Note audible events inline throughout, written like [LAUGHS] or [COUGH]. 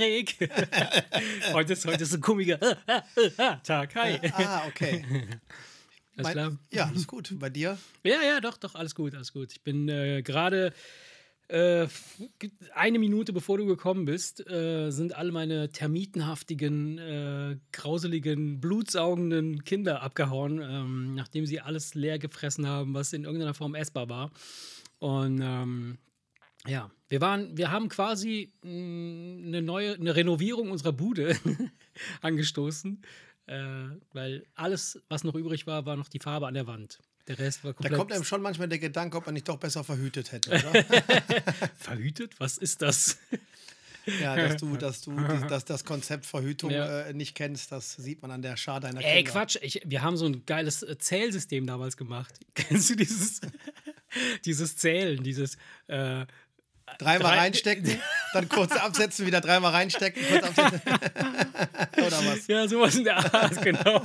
Erik. [LAUGHS] heute, ist, heute ist ein kummiger Tag. Hi. Ah, okay. [LAUGHS] Alles klar? Ja, alles gut. Bei dir? Ja, ja, doch, doch, alles gut, alles gut. Ich bin äh, gerade äh, eine Minute bevor du gekommen bist, äh, sind alle meine termitenhaftigen, äh, grauseligen, blutsaugenden Kinder abgehauen, ähm, nachdem sie alles leer gefressen haben, was in irgendeiner Form essbar war. Und ähm, ja, wir waren, wir haben quasi mh, eine neue, eine Renovierung unserer Bude [LAUGHS] angestoßen, äh, weil alles, was noch übrig war, war noch die Farbe an der Wand. Der Rest war Da komplett kommt einem schon manchmal der Gedanke, ob man nicht doch besser verhütet hätte, oder? [LAUGHS] verhütet. Was ist das? [LAUGHS] ja, dass du, dass du dass das Konzept Verhütung Ja. äh, nicht kennst, das sieht man an der Schar deiner Ey, Kinder. Quatsch. Ich, wir haben so ein geiles äh, Zählsystem damals gemacht. Kennst du dieses, dieses Zählen, dieses äh, Dreimal Drei- reinstecken, [LAUGHS] dann kurz absetzen, wieder dreimal reinstecken, kurz absetzen. [LAUGHS] oder was? Ja, sowas in der Art, genau.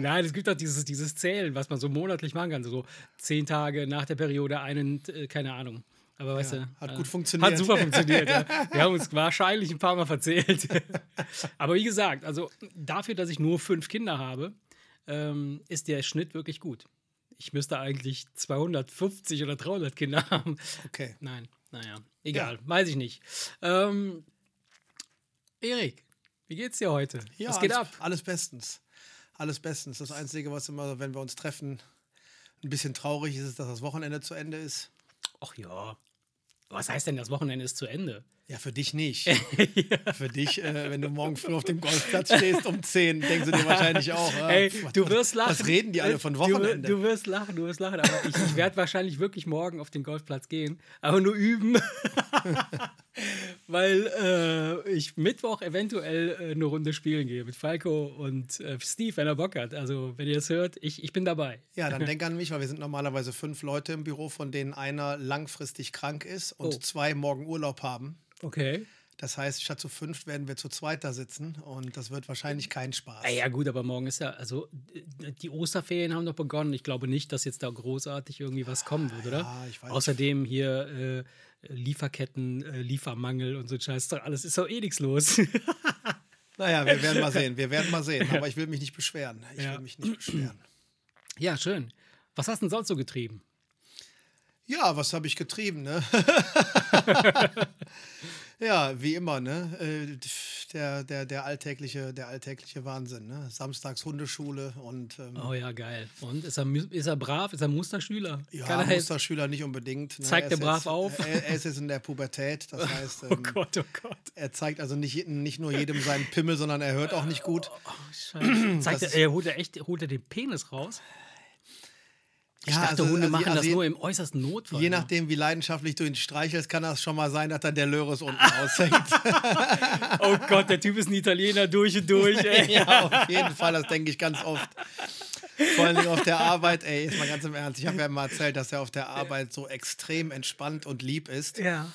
Nein, es gibt auch dieses, dieses Zählen, was man so monatlich machen kann. So zehn Tage nach der Periode, einen, äh, keine Ahnung. Aber weißt Ja, du. hat äh, gut funktioniert. Hat super funktioniert. ja. [LAUGHS] Wir haben uns wahrscheinlich ein paar Mal verzählt. Aber wie gesagt, also dafür, dass ich nur fünf Kinder habe, ähm, ist der Schnitt wirklich gut. Ich müsste eigentlich 250 oder 300 Kinder haben. Okay. Nein, naja, egal, weiß ich nicht. Ähm, Erik, wie geht's dir heute? Ja, Was geht alles, ab? alles bestens. Alles bestens. Das Einzige, was immer, wenn wir uns treffen, ein bisschen traurig ist, ist, dass das Wochenende zu Ende ist. Ach ja. Was heißt denn, das Wochenende ist zu Ende? Ja, für dich nicht. [LAUGHS] Für dich, äh, wenn du morgen früh auf dem Golfplatz stehst um 10, denkst du dir wahrscheinlich auch. ah, Ey, was- du wirst lachen. Was reden die alle von Du- Wochenende? Du, wirst lachen, du wirst lachen. Aber ich, ich werde wahrscheinlich wirklich morgen auf den Golfplatz gehen, aber nur üben. [LAUGHS] Weil äh, ich Mittwoch eventuell äh, eine Runde spielen gehe mit Falco und äh, Steve, wenn er Bock hat. Also, wenn ihr es hört, ich, ich bin dabei. ja, dann [LAUGHS] denk an mich, weil wir sind normalerweise fünf Leute im Büro, von denen einer langfristig krank ist und Oh. zwei morgen Urlaub haben. Okay. Das heißt, statt zu fünf werden wir zu zweit da sitzen und das wird wahrscheinlich kein Spaß. Ah, ja, gut, aber morgen ist ja, also äh, die Osterferien haben noch begonnen. Ich glaube nicht, dass jetzt da großartig irgendwie was kommen wird, oder? Ja, ich weiß. Außerdem hier äh, Lieferketten, äh, Liefermangel und so ein Scheiß. Doch alles ist doch eh nichts los. [LAUGHS] Naja, wir werden mal [LAUGHS] sehen. Wir werden mal sehen. Aber ich will mich nicht beschweren. Ich Ja. will mich nicht beschweren. ja, schön. Was hast du denn sonst so getrieben? Ja, was habe ich getrieben, ne? [LAUGHS] ja, wie immer, ne? Äh, Der, der, der, alltägliche, der alltägliche Wahnsinn, ne? Samstags Hundeschule und ähm, Oh ja, geil. Und ist er, ist er brav? Ist er Musterschüler? ja, Kann er jetzt- Musterschüler nicht unbedingt. Ne? Zeigt Er er brav jetzt, auf? Er, er ist jetzt in der Pubertät, das [LAUGHS] heißt, Oh ähm, Gott, oh Gott. er zeigt also nicht, nicht nur jedem seinen Pimmel, sondern er hört auch nicht gut. Oh, Scheiße. Zeigt er, er holt er echt holt er den Penis raus? Ich Ja, dachte, also- Hunde also- machen also das nur im äußersten Notfall. Je ne? nachdem, wie leidenschaftlich du ihn streichelst, kann das schon mal sein, dass dann der Löres unten aushängt. [LAUGHS] Oh Gott, der Typ ist ein Italiener durch und durch. Ey. [LAUGHS] ja, auf jeden Fall, das denke ich ganz oft. Vor allem auf der Arbeit, ey, jetzt mal ganz im Ernst. Ich habe ja mal erzählt, dass er auf der Arbeit so extrem entspannt und lieb ist. Ja.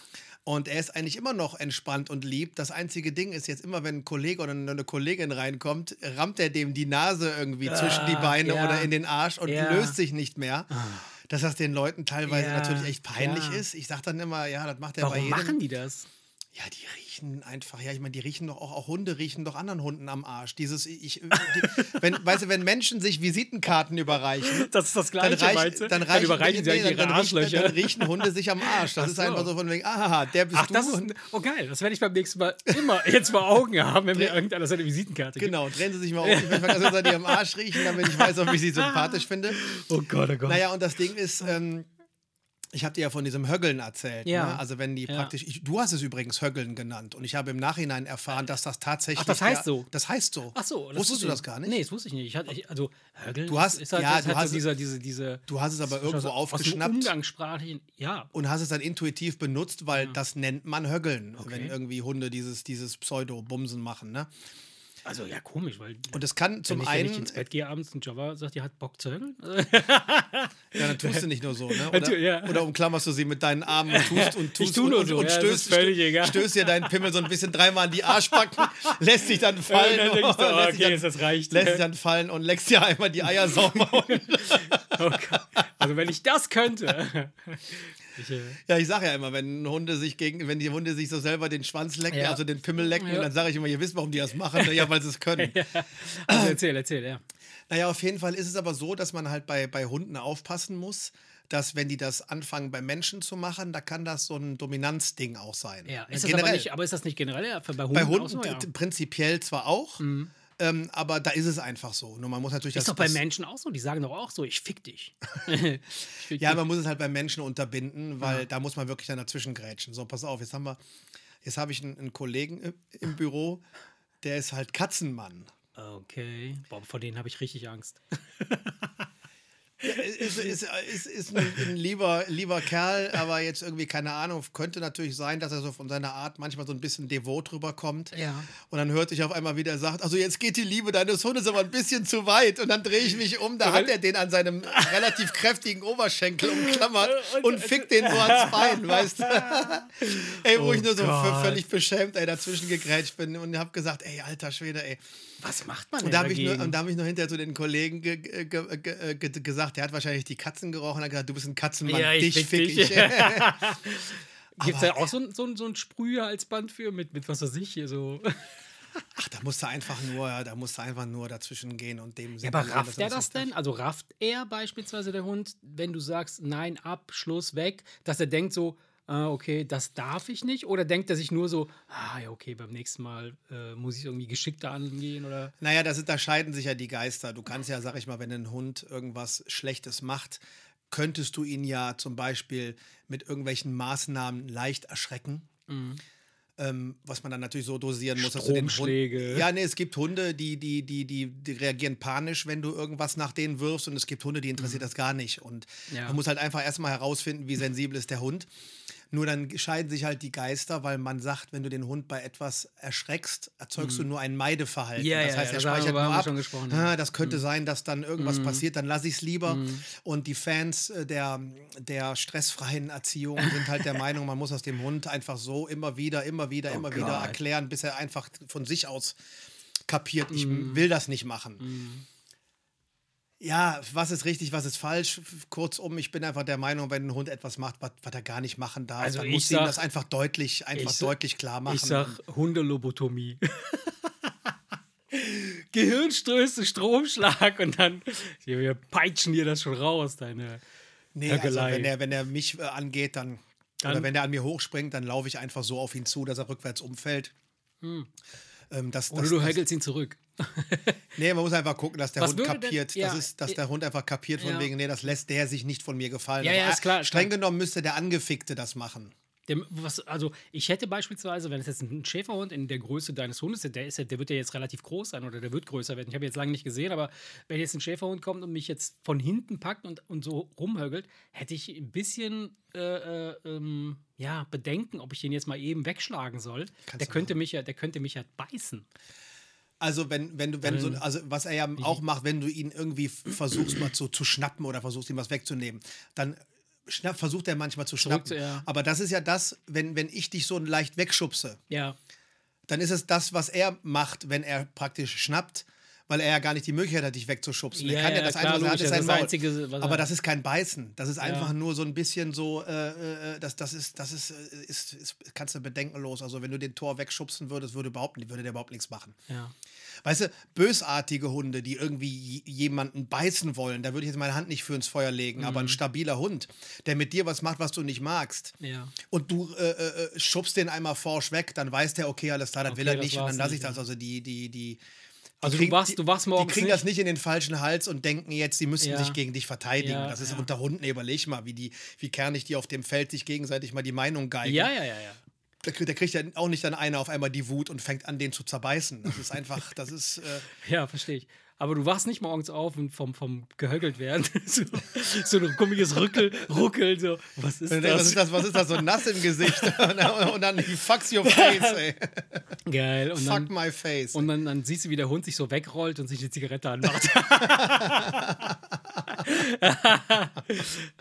Und er ist eigentlich immer noch entspannt und lieb. Das einzige Ding ist jetzt immer, wenn ein Kollege oder eine Kollegin reinkommt, rammt er dem die Nase irgendwie zwischen die Beine ja. oder in den Arsch und Ja. löst sich nicht mehr. Dass das den Leuten teilweise Ja, natürlich echt peinlich ja. ist. Ich sage dann immer, ja, das macht er bei Warum jedem. machen die das? Ja, die riechen einfach, ja, ich meine, die riechen doch auch, auch Hunde riechen doch anderen Hunden am Arsch. Dieses, ich, die, wenn, weißt du, wenn Menschen sich Visitenkarten überreichen, [LAUGHS] Das ist das dann, Gleiche, reich, meinst du? dann, reichen, überreichen sie nee, ihre dann, riechen, Arschlöcher. dann riechen Hunde sich am Arsch. Das Ach ist so. einfach so von wegen, ah, der bist Ach, du. das ist, ein- oh geil, das werde ich beim nächsten Mal immer [LAUGHS] jetzt vor Augen haben, wenn mir irgendeiner seine Visitenkarte gibt. Genau, drehen Sie sich mal um. Ich möchte dass Sie am Arsch riechen, damit ich weiß, ob ich Sie sympathisch finde. [LAUGHS] Oh Gott, oh Gott. Naja, und das Ding ist, ähm, ich habe dir ja von diesem Höggeln erzählt. Ja. Ne? Also wenn die Ja. praktisch, ich, du hast es übrigens Höggeln genannt und ich habe im Nachhinein erfahren, dass das tatsächlich. Ach, das heißt ja, so? Das heißt so. Ach so, das Wusstest wusste du das gar nicht? Nee, das wusste ich nicht. Ich hatte, ich, also, Högeln Du hast- ist halt, ja, du halt hast- so dieser, diese, diese. Du hast es aber irgendwo aufgeschnappt umgangssprachlichen, ja. und hast es dann intuitiv benutzt, weil das nennt man Höggeln, Okay. wenn irgendwie Hunde dieses, dieses Pseudo-Bumsen machen. Ne? Also, ja, komisch, weil. Und es kann zum wenn ich, einen. wenn ich ins Bett gehe abends und Java sagt, ihr hat Bock zu högeln? [LAUGHS] Ja, dann tust du nicht nur so, ne? [LAUGHS] Oder, ja. oder umklammerst du sie mit deinen Armen und tust und [LAUGHS] tust tu und, und, so, und ja, stößt, egal. stößt dir deinen Pimmel so ein bisschen dreimal an die Arschbacken, lässt sich dann fallen, dann denkst du, und oh, okay, dann, das reicht. lässt sich dann fallen und leckst dir einmal die Eier sauber. Oh Gott. Also, wenn ich das könnte. Ich, äh, Ja, ich sage ja immer, wenn Hunde sich gegen, wenn die Hunde sich so selber den Schwanz lecken, Ja. also den Pimmel lecken, Ja. dann sage ich immer, ihr wisst, warum die das machen. [LAUGHS] ja, weil sie es können. also erzähl, erzähl, ja. Naja, auf jeden Fall ist es aber so, dass man halt bei, bei Hunden aufpassen muss, dass wenn die das anfangen bei Menschen zu machen, da kann das so ein Dominanzding auch sein. ja. Ist das aber, nicht, aber ist das nicht generell ja, bei Hunden, bei auch Hunden so? Ja. Mhm. prinzipiell zwar auch, ähm, aber da ist es einfach so. Nur man muss natürlich Ist das, doch bei Menschen auch so. Die sagen doch auch so, ich fick dich. [LAUGHS] [LAUGHS] ich fick Ja, dich. man muss es halt bei Menschen unterbinden, weil da muss man wirklich dann dazwischen grätschen. So, pass auf, jetzt haben wir, jetzt habe ich einen, einen Kollegen im, im Büro, der ist halt Katzenmann. Okay. Boah, vor denen habe ich richtig Angst. [LAUGHS] Ist, ist, ist, ist ein, ein lieber, lieber Kerl, aber jetzt irgendwie, keine Ahnung, könnte natürlich sein, dass er so von seiner Art manchmal so ein bisschen devot rüberkommt. Ja. Und dann hört sich auf einmal wieder, er sagt, also jetzt geht die Liebe deines Hundes aber ein bisschen zu weit. Und dann drehe ich mich um, da hat er den an seinem relativ kräftigen Oberschenkel umklammert [LAUGHS] und fickt den so ans Bein, weißt du? [LAUGHS] ey, wo Oh ich nur so völlig beschämt, ey, dazwischen gegrätscht bin und habe gesagt, ey, alter Schwede, ey. Was macht man denn Und da habe ich, nur- und da hab ich noch hinterher zu den Kollegen ge ge ge ge ge gesagt, der hat wahrscheinlich die Katzen gerochen und hat gesagt, du bist ein Katzenmann, Ja, ich dich fick ich. [LAUGHS] Gibt es da auch so ein, so, ein, so ein Sprühhalsband für, mit, mit was weiß ich hier so. [LAUGHS] Ach, da musst du einfach nur, da musst du einfach nur dazwischen gehen und dem Ja, aber rafft er das denn? Also rafft er beispielsweise der Hund, wenn du sagst, nein, ab, Schluss, weg, dass er denkt so, ah, okay, das darf ich nicht? Oder denkt er sich nur so, ah ja, okay, beim nächsten Mal äh, muss ich irgendwie geschickter angehen? Oder? Naja, das da scheiden sich ja die Geister. Du kannst ja, sag ich mal, wenn ein Hund irgendwas Schlechtes macht, könntest du ihn ja zum Beispiel mit irgendwelchen Maßnahmen leicht erschrecken. Ähm, was man dann natürlich so dosieren muss, dass du den Hund. Ja, nee, es gibt Hunde, die, die, die, die, die reagieren panisch, wenn du irgendwas nach denen wirfst, und es gibt Hunde, die interessiert das gar nicht. Und Ja. man muss halt einfach erstmal herausfinden, wie sensibel ist der Hund. Nur dann scheiden sich halt die Geister, weil man sagt, wenn du den Hund bei etwas erschreckst, erzeugst du nur ein Meideverhalten. Mhm. Ja, das heißt, ja, er speichert nur ab. Mhm. Ah, das könnte sein, dass dann irgendwas passiert, dann lasse ich es lieber. Und die Fans äh, der, der stressfreien Erziehung sind halt der [LAUGHS] Meinung, man muss aus dem Hund einfach so immer wieder, immer wieder, immer wieder Oh Gott. erklären, bis er einfach von sich aus kapiert, ich Mhm. will das nicht machen. Ja, was ist richtig, was ist falsch? Kurzum, ich bin einfach der Meinung, wenn ein Hund etwas macht, was, was er gar nicht machen darf, Also dann muss ihm sag- das einfach deutlich, einfach ich deutlich klar machen. Ich sag Hundelobotomie. [LAUGHS] Gehirnstöße, Stromschlag und dann wir, peitschen dir das schon raus, deine Nee, also Höckelei. wenn er, wenn er mich äh, angeht, dann, Dann- oder wenn er an mir hochspringt, dann laufe ich einfach so auf ihn zu, dass er rückwärts umfällt. Ähm, das, Oder das, du das, höckelst ihn zurück. [LAUGHS] nee, man muss einfach gucken, dass der Was Hund würde denn- kapiert. ja, das ist, dass der Hund einfach kapiert von ja. wegen, nee, das lässt der sich nicht von mir gefallen. Ja, ja, ist klar, Streng klar. genommen müsste der Angefickte das machen. Dem, was, also ich hätte beispielsweise, wenn es jetzt ein Schäferhund in der Größe deines Hundes ist, der, ist ja, der wird ja jetzt relativ groß sein oder der wird größer werden. Ich habe jetzt lange nicht gesehen, aber wenn jetzt ein Schäferhund kommt und mich jetzt von hinten packt und, und so rumhögelt, hätte ich ein bisschen äh, äh, ähm, ja, Bedenken, ob ich den jetzt mal eben wegschlagen soll. Kannst der könnte mich ja, der könnte mich ja beißen. Also wenn, wenn du, wenn so, also was er ja auch macht, wenn du ihn irgendwie versuchst mal zu, zu schnappen oder versuchst ihm was wegzunehmen, dann schnapp, versucht er manchmal zu schnappen. Zurück, ja. Aber das ist ja das, wenn, wenn ich dich so leicht wegschubse, Ja. dann ist es das, was er macht, wenn er praktisch schnappt, weil er ja gar nicht die Möglichkeit hat, dich wegzuschubsen. Ja, er kann ja, das klar, Einzige, er das. Einzige, was er- Aber das ist kein Beißen. Das ist einfach Ja. nur so ein bisschen so, äh, äh, das, das ist, das ist, äh, ist, ist, kannst du bedenkenlos. Also wenn du den Tor wegschubsen würdest, würde, überhaupt, würde der überhaupt nichts machen. Ja. Weißt du, bösartige Hunde, die irgendwie jemanden beißen wollen, da würde ich jetzt meine Hand nicht für ins Feuer legen, aber Mhm. ein stabiler Hund, der mit dir was macht, was du nicht magst, Ja. und du äh, äh, schubst den einmal forsch weg, dann weiß der, okay, alles klar, das will Okay, er das nicht, und dann lasse ich das. Also die, die, die. Also du wachst- du wachst morgens Die kriegen nicht- das nicht in den falschen Hals und denken jetzt, die müssen Ja. sich gegen dich verteidigen. Ja, das ist ja. unter Hunden, überleg mal, wie, die, wie kernig die auf dem Feld sich gegenseitig mal die Meinung geigen. Ja, ja, ja, ja. Da, kriegt- da kriegt ja auch nicht dann einer auf einmal die Wut und fängt an, den zu zerbeißen. Das ist einfach, das ist. Äh, [LAUGHS] Ja, verstehe ich. Aber du wachst nicht morgens auf und vom, vom gehöckelt werden. [LAUGHS] so, so ein komisches Rückel, Ruckeln. So. Was ist das? Was ist das? Was ist das? So nass im Gesicht. [LAUGHS] und dann, und dann fucks your face, ey. Geil. Und Fuck dann, my face. und dann, dann siehst du, wie der Hund sich so wegrollt und sich eine Zigarette anmacht. [LAUGHS]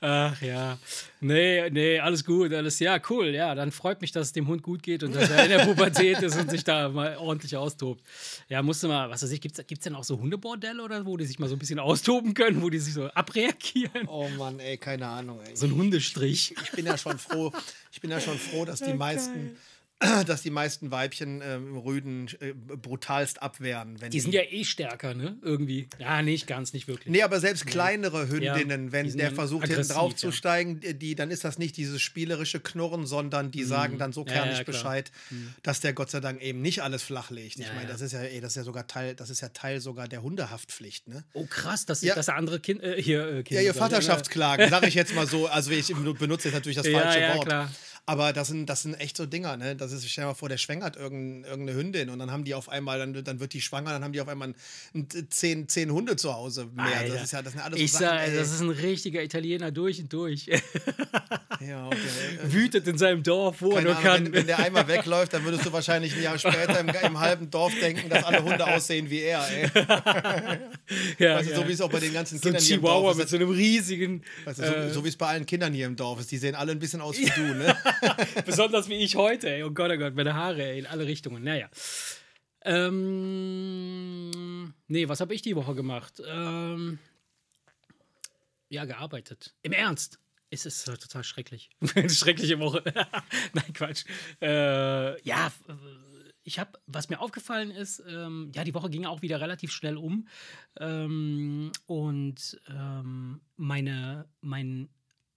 Ach ja. Nee, nee, alles gut, alles ja, cool. Ja, dann freut mich, dass es dem Hund gut geht und dass er in der Pubertät ist und sich da mal ordentlich austobt. Ja, musste mal, was weiß ich, gibt es denn auch so Hundebordelle oder wo die sich mal so ein bisschen austoben können, wo die sich so abreagieren? Oh Mann, ey, keine Ahnung. Ey. So ein Hundestrich. Ich, ich bin ja schon froh, ich bin ja schon froh, dass die [LAUGHS] meisten [CLEARS THROAT] dass die meisten Weibchen ähm, Rüden äh, brutalst abwehren. Die sind ja eh stärker, ne? Irgendwie. Ja, nicht ganz, nicht wirklich. Nee, aber selbst kleinere Hündinnen, ja, wenn der versucht, hinten draufzusteigen, ja. die, dann ist das nicht dieses spielerische Knurren, sondern die mhm. sagen dann so kernig ja, Bescheid, mhm. dass der Gott sei Dank eben nicht alles flach legt. Ich meine, das ist ja, ey, das ist ja sogar Teil, das ist ja Teil sogar der Hundehaftpflicht, ne? Oh krass, dass, dass der andere Kind, äh, hier äh, Kinder, Ja, ihr Vaterschaftsklagen, [LAUGHS] sage ich jetzt mal so. Also ich benutze jetzt natürlich das falsche Wort. Klar. Aber das sind, das sind echt so Dinger, ne? Das ist, stell dir mal vor, der schwängert irgendeine, irgendeine Hündin und dann haben die auf einmal, dann, dann wird die schwanger, dann haben die auf einmal ein, zehn, zehn Hunde zu Hause mehr. Alter. Das ist ja, das sind alles ich so Sachen, sag, das ist ein richtiger Italiener durch und durch. [LAUGHS] ja, okay. [LAUGHS] Wütet in seinem Dorf, wo Keine er nur kann. Wenn, wenn, der [LAUGHS] einmal wegläuft, dann würdest du wahrscheinlich ein Jahr später im, im halben Dorf denken, dass alle Hunde aussehen wie er, ey. ja, weißt du, ja. so wie es auch bei den ganzen so Kindern hier im Dorf ist. mit so einem riesigen. Weißt du, so, äh, so wie es bei allen Kindern hier im Dorf ist. Die sehen alle ein bisschen aus wie du, ne? [LAUGHS] Besonders wie ich heute, ey. Oh Gott, oh Gott, meine Haare, ey, in alle Richtungen. Naja. Ähm, nee, was habe ich die Woche gemacht? Ähm, ja, gearbeitet. Im Ernst. Es ist äh, total schrecklich. [LAUGHS] Schreckliche Woche. [LAUGHS] Nein, Quatsch. Äh, ja, ich habe, was mir aufgefallen ist, ähm, ja, die Woche ging auch wieder relativ schnell um. Ähm, und ähm, meine, mein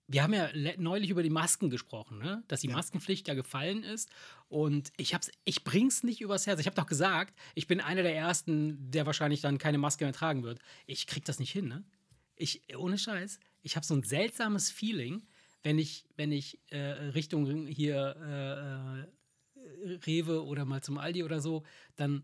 wir haben ja neulich über die Masken gesprochen, ne? dass die ja. Maskenpflicht ja gefallen ist. Und ich hab's, ich bring's nicht übers Herz. Ich habe doch gesagt, ich bin einer der ersten, der wahrscheinlich dann keine Maske mehr tragen wird. Ich krieg das nicht hin, ne? Ich, ohne Scheiß, ich habe so ein seltsames Feeling, wenn ich, wenn ich äh, Richtung hier äh, äh, Rewe oder mal zum Aldi oder so, dann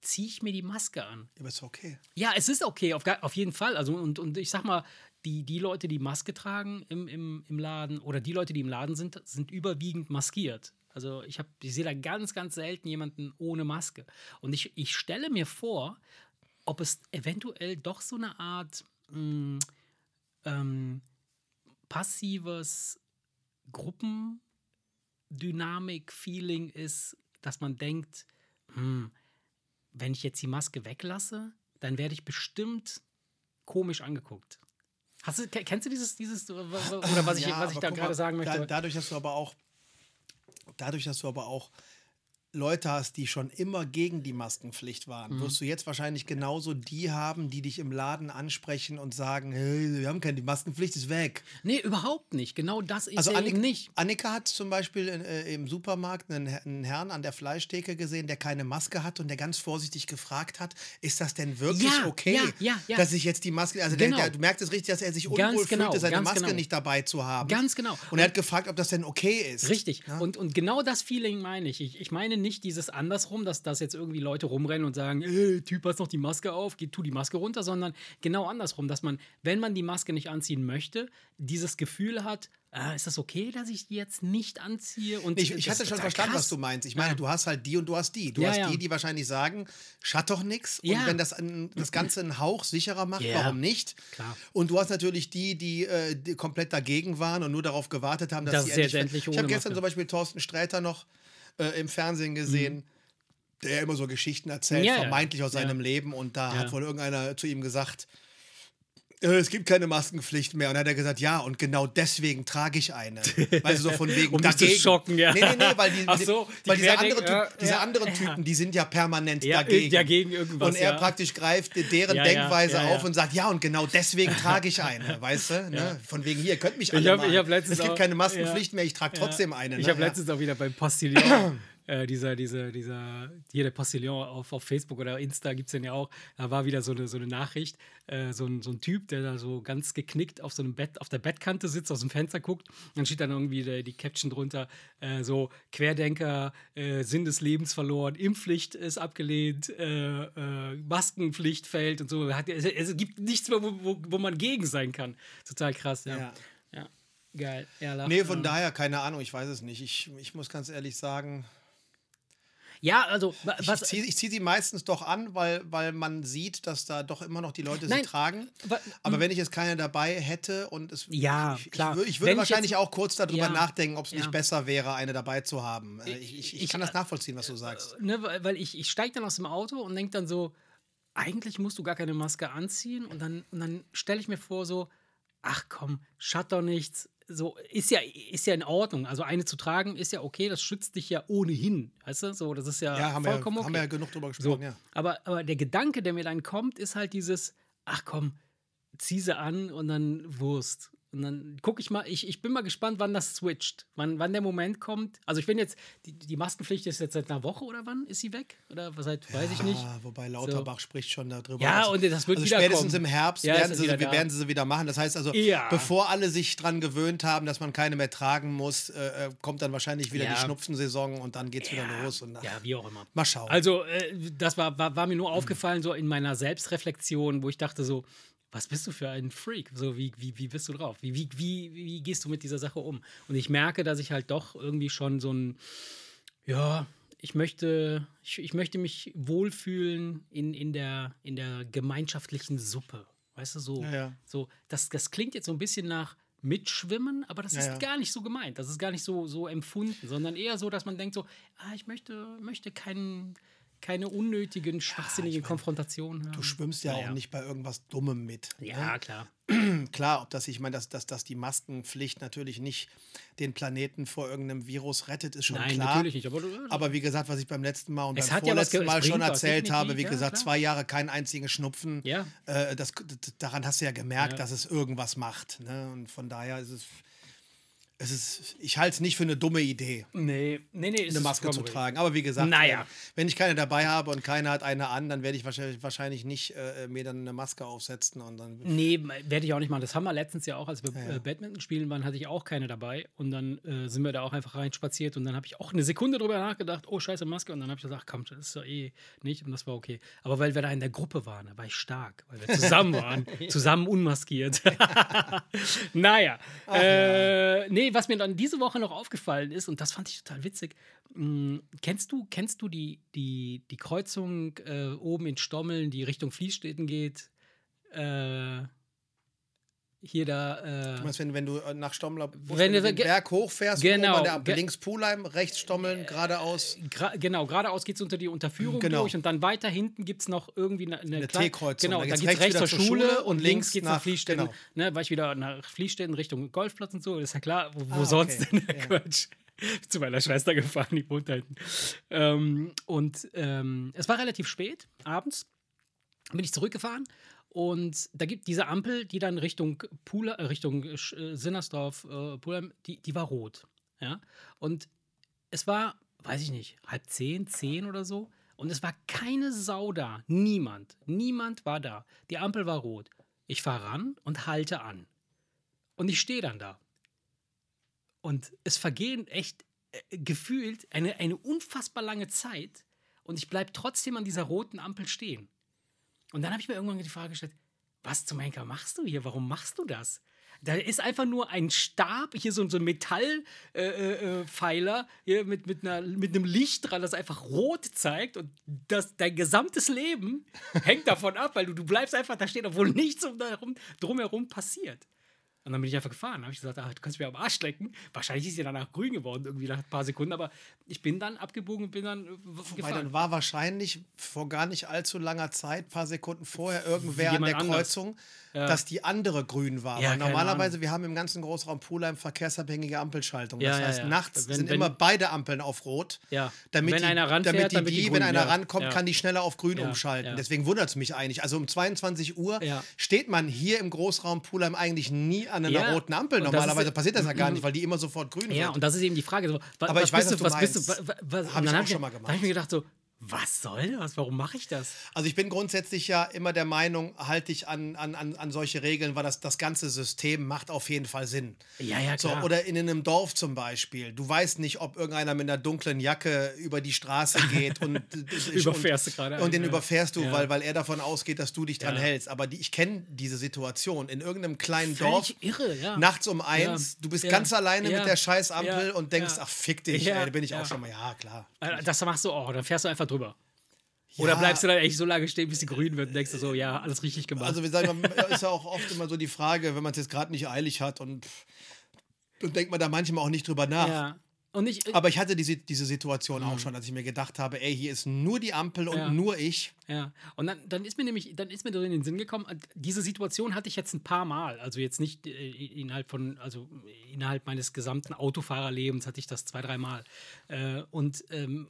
ziehe ich mir die Maske an. Ja, aber ist okay. Ja, es ist okay, auf, auf jeden Fall. Also, und, und ich sag mal, die, die Leute, die Maske tragen im, im, im Laden oder die Leute, die im Laden sind, sind überwiegend maskiert. Also ich, ich sehe da ganz, ganz selten jemanden ohne Maske. Und ich, ich stelle mir vor, ob es eventuell doch so eine Art mh, hm, ähm, passives Gruppendynamik-Feeling ist, dass man denkt, hm, wenn ich jetzt die Maske weglasse, dann werde ich bestimmt komisch angeguckt. Hast du, kennst du dieses, dieses oder was ich, ja, was ich da gerade sagen möchte? Da, dadurch, dass du aber auch, dadurch, dass du aber auch Leute hast, die schon immer gegen die Maskenpflicht waren, mhm. wirst du jetzt wahrscheinlich genauso die haben, die dich im Laden ansprechen und sagen, hey, wir haben keine, die Maskenpflicht ist weg. Nee, überhaupt nicht. Genau das ist also ja Annika, nicht. Annika hat zum Beispiel äh, im Supermarkt einen, einen, Herrn an der Fleischtheke gesehen, der keine Maske hat und der ganz vorsichtig gefragt hat, ist das denn wirklich ja, okay, ja, ja, ja. dass ich jetzt die Maske, also genau. der, der, du merkst es richtig, dass er sich unwohl ganz genau, fühlte, seine Maske genau. nicht dabei zu haben. Ganz genau. Und, und er hat gefragt, ob das denn okay ist. Richtig. Und, und genau das Feeling meine ich. Ich, ich meine nicht dieses anders andersrum, dass, dass jetzt irgendwie Leute rumrennen und sagen, hey, Typ, hast noch die Maske auf, geh, tu die Maske runter, sondern genau andersrum, dass man, wenn man die Maske nicht anziehen möchte, dieses Gefühl hat, äh, ist das okay, dass ich die jetzt nicht anziehe? Und ich, ich hatte schon verstanden, krass. was du meinst. Ich meine, ja. du hast halt die und du hast die. Du ja, hast ja. die, die wahrscheinlich sagen, schatt doch nichts. Und wenn das ein, das Ganze einen Hauch sicherer macht, warum nicht? Klar. Und du hast natürlich die, die, äh, die, komplett dagegen waren und nur darauf gewartet haben, dass das sie endlich. endlich ich habe gestern zum Beispiel Thorsten Sträter noch äh, im Fernsehen gesehen. Mhm der immer so Geschichten erzählt, ja, vermeintlich aus seinem Leben. Und da hat wohl irgendeiner zu ihm gesagt, es gibt keine Maskenpflicht mehr. Und dann hat er gesagt, ja, und genau deswegen trage ich eine. [LAUGHS] Weil so von wegen um dagegen. zu schocken, ja. Nee, nee, nee, weil, die, so, die weil diese, andere ja, diese ja, anderen Typen, die sind ja permanent dagegen. dagegen irgendwas, und er praktisch greift deren Denkweise auf und sagt, ja, und genau deswegen trage ich eine, [LAUGHS] weißt du? Ne? Von wegen, hier, ihr könnt mich alle ich hab, ich hab Es gibt auch, keine Maskenpflicht mehr, ich trage trotzdem eine. Ich ne? habe letztens auch wieder beim Postillon [CLEARS THROAT] [LAUGHS] äh, dieser, dieser, dieser, hier der Postillon auf, auf Facebook oder Insta gibt es den ja auch, da war wieder so eine, so eine Nachricht, äh, so, ein, so ein Typ, der da so ganz geknickt auf so einem Bett, auf der Bettkante sitzt, aus dem Fenster guckt, dann steht dann irgendwie der, die Caption drunter, äh, so Querdenker, äh, Sinn des Lebens verloren, Impfpflicht ist abgelehnt, äh, äh, Maskenpflicht fällt und so. Es, es gibt nichts mehr, wo, wo, wo, man gegen sein kann. Total krass, ja. ja. ja. Geil. Ja, nee, von daher, keine Ahnung, ich weiß es nicht. Ich, ich muss ganz ehrlich sagen, Ja, also Ich was. ziehe zieh sie meistens doch an, weil, weil man sieht, dass da doch immer noch die Leute Nein, sie tragen. wa- Aber wenn ich jetzt keine dabei hätte und es. Ja, ich, klar. Ich, ich würde ich wahrscheinlich jetzt- auch kurz darüber Ja. nachdenken, ob es Ja. nicht besser wäre, eine dabei zu haben. Äh, Ich, ich, ich ich- kann das nachvollziehen, was du sagst. ne, weil ich, ich steige dann aus dem Auto und denke dann so, eigentlich musst du gar keine Maske anziehen. Und dann, und dann stelle ich mir vor, so, ach komm, schaut doch nichts. So, ist ja, ist ja in Ordnung. Also eine zu tragen ist ja okay, das schützt dich ja ohnehin. Weißt du? So, das ist ja, Ja, haben wir, vollkommen okay. haben wir ja genug drüber So, gesprochen, ja. aber, aber der Gedanke, der mir dann kommt, ist halt dieses, ach komm, zieh sie an und dann Wurst. Und dann gucke ich mal, ich, ich bin mal gespannt, wann das switcht, wann, wann der Moment kommt. Also ich bin jetzt, die, die Maskenpflicht ist jetzt seit einer Woche oder wann ist sie weg? Oder seit, weiß ich nicht. Wobei Lauterbach spricht schon darüber. Ja, dass- und das wird also wiederkommen. spätestens im Herbst Ja, werden, sie, wieder werden sie wieder machen. Das heißt also, Ja. bevor alle sich dran gewöhnt haben, dass man keine mehr tragen muss, äh, äh, kommt dann wahrscheinlich wieder die Schnupfensaison und dann geht es wieder los. Und, Ja, wie auch immer. Mal schauen. Also, äh, das war, war, war mir nur aufgefallen, so in meiner Selbstreflexion, wo ich dachte so, was bist du für ein Freak? So, wie, wie, wie bist du drauf? Wie, wie, wie, wie gehst du mit dieser Sache um? Und ich merke, dass ich halt doch irgendwie schon so ein, ja, ich möchte, ich, ich möchte mich wohlfühlen in, in, der, in der gemeinschaftlichen Suppe. Weißt du, so, Ja, ja. so das, das klingt jetzt so ein bisschen nach Mitschwimmen, aber das Ja, ist ja. gar nicht so gemeint. Das ist gar nicht so, so empfunden, sondern eher so, dass man denkt so, ah, ich möchte, möchte keinen, keine unnötigen, schwachsinnigen Konfrontationen haben. du schwimmst ja Naja. auch nicht bei irgendwas Dummem mit. Ja, klar. Ne? [CLEARS THROAT] Klar, ob das, ich meine, dass, dass, dass die Maskenpflicht natürlich nicht den Planeten vor irgendeinem Virus rettet, ist schon Nein, klar. natürlich nicht. Aber, Aber wie gesagt, was ich beim letzten Mal und Es beim ja vorletzten es Mal schon erzählt habe, wie ja, gesagt, klar. zwei Jahre keinen einzigen Schnupfen. Ja. Äh, das, daran hast du ja gemerkt, Ja. dass es irgendwas macht. Ne? Und von daher ist es, es ist, ich halte es nicht für eine dumme Idee, nee, nee, nee. eine Maske zu tragen. Aber wie gesagt, Naja. wenn ich keine dabei habe und keiner hat eine an, dann werde ich wahrscheinlich, wahrscheinlich nicht äh, mir dann eine Maske aufsetzen und dann Nee, werde ich auch nicht machen. Das haben wir letztens ja auch, als wir Ja, ja. äh, Badminton spielen waren, hatte ich auch keine dabei. Und dann äh, sind wir da auch einfach reinspaziert. Und dann habe ich auch eine Sekunde drüber nachgedacht, oh scheiße, Maske. Und dann habe ich gesagt, komm, das ist doch eh nicht. Und das war okay. Aber weil wir da in der Gruppe waren, da war ich stark. Weil wir zusammen waren. [LAUGHS] zusammen unmaskiert. [LAUGHS] naja. äh, nee, was mir dann diese Woche noch aufgefallen ist, und das fand ich total witzig, mh, kennst du, kennst du die, die, die Kreuzung äh, oben in Stommeln, die Richtung Fließstädten geht? Äh, hier da. Äh, Du meinst, wenn, wenn du äh, nach Stommler Wenn du- den Berg hochfährst, Genau, oben an der links Pulheim, rechts Stommeln, geradeaus. gra genau, geradeaus geht es unter die Unterführung Genau. durch und dann weiter hinten gibt es noch irgendwie eine, eine, Eine kleine- T-Kreuzung. Genau, Da geht es rechts rechts zur Schule, und links links geht es nach- nach Fließstädten. genau. Ne, war ich wieder nach Fließstädten Richtung Golfplatz und so, ist ja klar, wo, wo Ah, sonst okay. denn der Ja. Quatsch? [LAUGHS] Zu meiner Schwester gefahren, die wohnt da hinten. Ähm, und ähm, es war relativ spät, abends, bin ich zurückgefahren und da gibt diese Ampel, die dann Richtung Pula, äh, Richtung äh, Sinnersdorf, äh, Pulheim, die, die war rot. Ja? Und es war, weiß ich nicht, halb zehn, zehn oder so. Und es war keine Sau da. Niemand. Niemand war da. Die Ampel war rot. Ich fahre ran und halte an. Und ich stehe dann da. Und es vergehen echt äh, gefühlt eine, eine unfassbar lange Zeit. Und ich bleibe trotzdem an dieser roten Ampel stehen. Und dann habe ich mir irgendwann die Frage gestellt, was zum Henker machst du hier? Warum machst du das? Da ist einfach nur ein Stab, hier so, so ein Metallpfeiler äh, äh, hier mit, mit, mit einem Licht dran, das einfach rot zeigt und das, dein gesamtes Leben [LAUGHS] hängt davon ab, weil du, du bleibst einfach da stehen, obwohl nichts um darum, drumherum passiert. Und dann bin ich einfach gefahren. Da habe ich gesagt, ah, du kannst mir am Arsch lecken. Wahrscheinlich ist sie danach grün geworden, irgendwie nach ein paar Sekunden. Aber ich bin dann abgebogen und bin dann äh, Weil gefahren. dann war wahrscheinlich vor gar nicht allzu langer Zeit, paar Sekunden vorher, irgendwer an der anders. Kreuzung, Ja. dass die andere grün war. Ja, normalerweise, wir haben im ganzen Großraum Pulheim verkehrsabhängige Ampelschaltung. Ja, Das heißt, nachts Wenn- sind wenn- immer beide Ampeln auf Rot. Damit Wenn die, einer ranfährt, damit die, wird die die grün, wenn einer rankommt, kann die schneller auf grün umschalten. Deswegen wundert es mich eigentlich. Also um 22 Uhr steht man hier im Großraum Pulheim eigentlich nie an einer Ja. roten Ampel. Normalerweise ist- passiert das ja gar Mhm. nicht, weil die immer sofort grün Ja, wird. und das ist eben die Frage. So, wa- Aber was ich weiß, bist was du, du was bist du, meinst. wa- wa- was, Hab ich auch schon mal Da habe gemacht. ich mir gedacht, so, Was soll das? Warum mache ich das? Also ich bin grundsätzlich ja immer der Meinung, halte ich an, an, an, an solche Regeln, weil das, das ganze System macht auf jeden Fall Sinn. Ja, ja, So, klar. oder in einem Dorf zum Beispiel. Du weißt nicht, ob irgendeiner mit einer dunklen Jacke über die Straße [LAUGHS] geht und Überfährst und, gerade Und den ja. überfährst du, Ja. weil, weil er davon ausgeht, dass du dich dran Ja. hältst. Aber die, ich kenne diese Situation in irgendeinem kleinen Völlig Dorf. irre. Nachts um eins, du bist ganz alleine mit der Scheißampel Ja. und denkst, ach fick dich, ey, da bin ich auch schon mal, ja klar. Äh, Das machst du auch, dann fährst du einfach drüber. Oder Ja. bleibst du dann echt so lange stehen, bis sie grün wird und denkst du so, ja, alles richtig gemacht. Also, wie sagen wir, [LAUGHS] ist ja auch oft immer so die Frage, wenn man es jetzt gerade nicht eilig hat und dann denkt man da manchmal auch nicht drüber nach. ja. Und ich, Aber ich hatte diese, diese Situation auch schon, dass ich mir gedacht habe, ey, hier ist nur die Ampel und Ja. nur ich. Ja, und dann, dann ist mir nämlich, dann ist mir in den Sinn gekommen, äh, diese Situation hatte ich jetzt ein paar Mal. Also jetzt nicht äh, innerhalb von, also innerhalb meines gesamten Autofahrerlebens hatte ich das zwei, drei Mal. Äh, und ähm,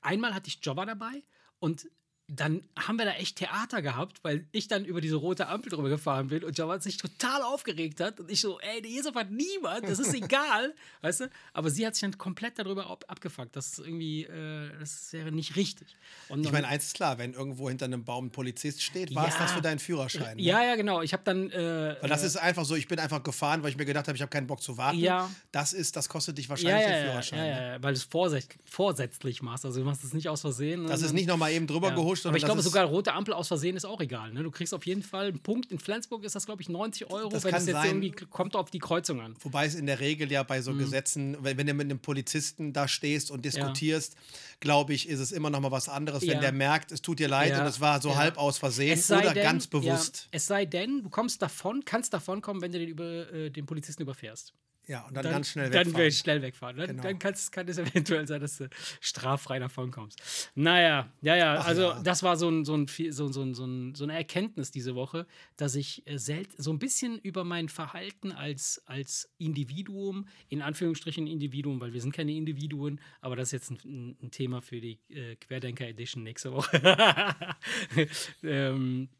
einmal hatte ich Jobber dabei und dann haben wir da echt Theater gehabt, weil ich dann über diese rote Ampel drüber gefahren bin und Jabba sich total aufgeregt hat. Und ich so, ey, hier ist aber niemand, das ist [LAUGHS] egal, weißt du? Aber sie hat sich dann komplett darüber ab abgefuckt. Das ist irgendwie, äh, das wäre nicht richtig. Und Ich meine, eins ist klar, wenn irgendwo hinter einem Baum ein Polizist steht, war es Ja. das für deinen Führerschein. Ne? Ja, ja, genau. Ich habe dann. Äh, Weil das ist einfach so, ich bin einfach gefahren, weil ich mir gedacht habe, ich habe keinen Bock zu warten. Ja. Das ist, das kostet dich wahrscheinlich ja, den ja, Führerschein. ja, ne? ja, ja, weil du es vorsätz vorsätzlich machst. Also du machst es nicht aus Versehen. Das ist sondern- nicht nochmal eben drüber ja. Aber ich glaube, das sogar rote Ampel aus Versehen ist auch egal. Ne? Du kriegst auf jeden Fall einen Punkt. In Flensburg ist das, glaube ich, 90 Euro. Das wenn es jetzt sein. irgendwie kommt auf die Kreuzung an. Wobei es in der Regel ja bei so Mhm. Gesetzen, wenn, wenn du mit einem Polizisten da stehst und diskutierst, glaube ich, ist es immer noch mal was anderes, Ja. wenn der merkt, es tut dir leid Ja. und es war so Ja. halb aus Versehen oder denn, ganz bewusst. Ja, es sei denn, du kommst davon, kannst davon kommen, wenn du den, über, äh, den Polizisten überfährst. Ja, und dann, ganz schnell Dann wegfahren. will ich schnell wegfahren. Dann, Genau. dann kann es [LAUGHS] eventuell sein, dass du straffrei davon kommst. Naja, ja, ja, also ja. das war so, ein, so, ein, so, ein- so, ein, so eine Erkenntnis diese Woche, dass ich äh, sel- so ein bisschen über mein Verhalten als, als Individuum, in Anführungsstrichen Individuum, weil wir sind keine Individuen, aber das ist jetzt ein, ein Thema für die äh, Querdenker Edition nächste Woche. [LAUGHS] ähm,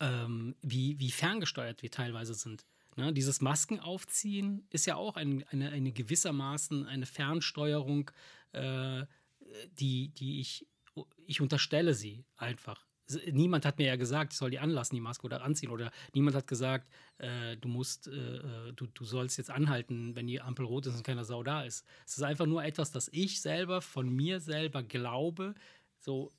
ähm, wie, wie ferngesteuert wir teilweise sind. Ne? Dieses Masken aufziehen ist ja auch ein, eine, eine gewissermaßen eine Fernsteuerung, äh, die, die ich, ich unterstelle sie einfach. Niemand hat mir ja gesagt, ich soll die anlassen, die Maske oder anziehen. Oder niemand hat gesagt, äh, du musst, äh, äh, du, du sollst jetzt anhalten, wenn die Ampel rot ist und keine Sau da ist. Es ist einfach nur etwas, das ich selber von mir selber glaube, so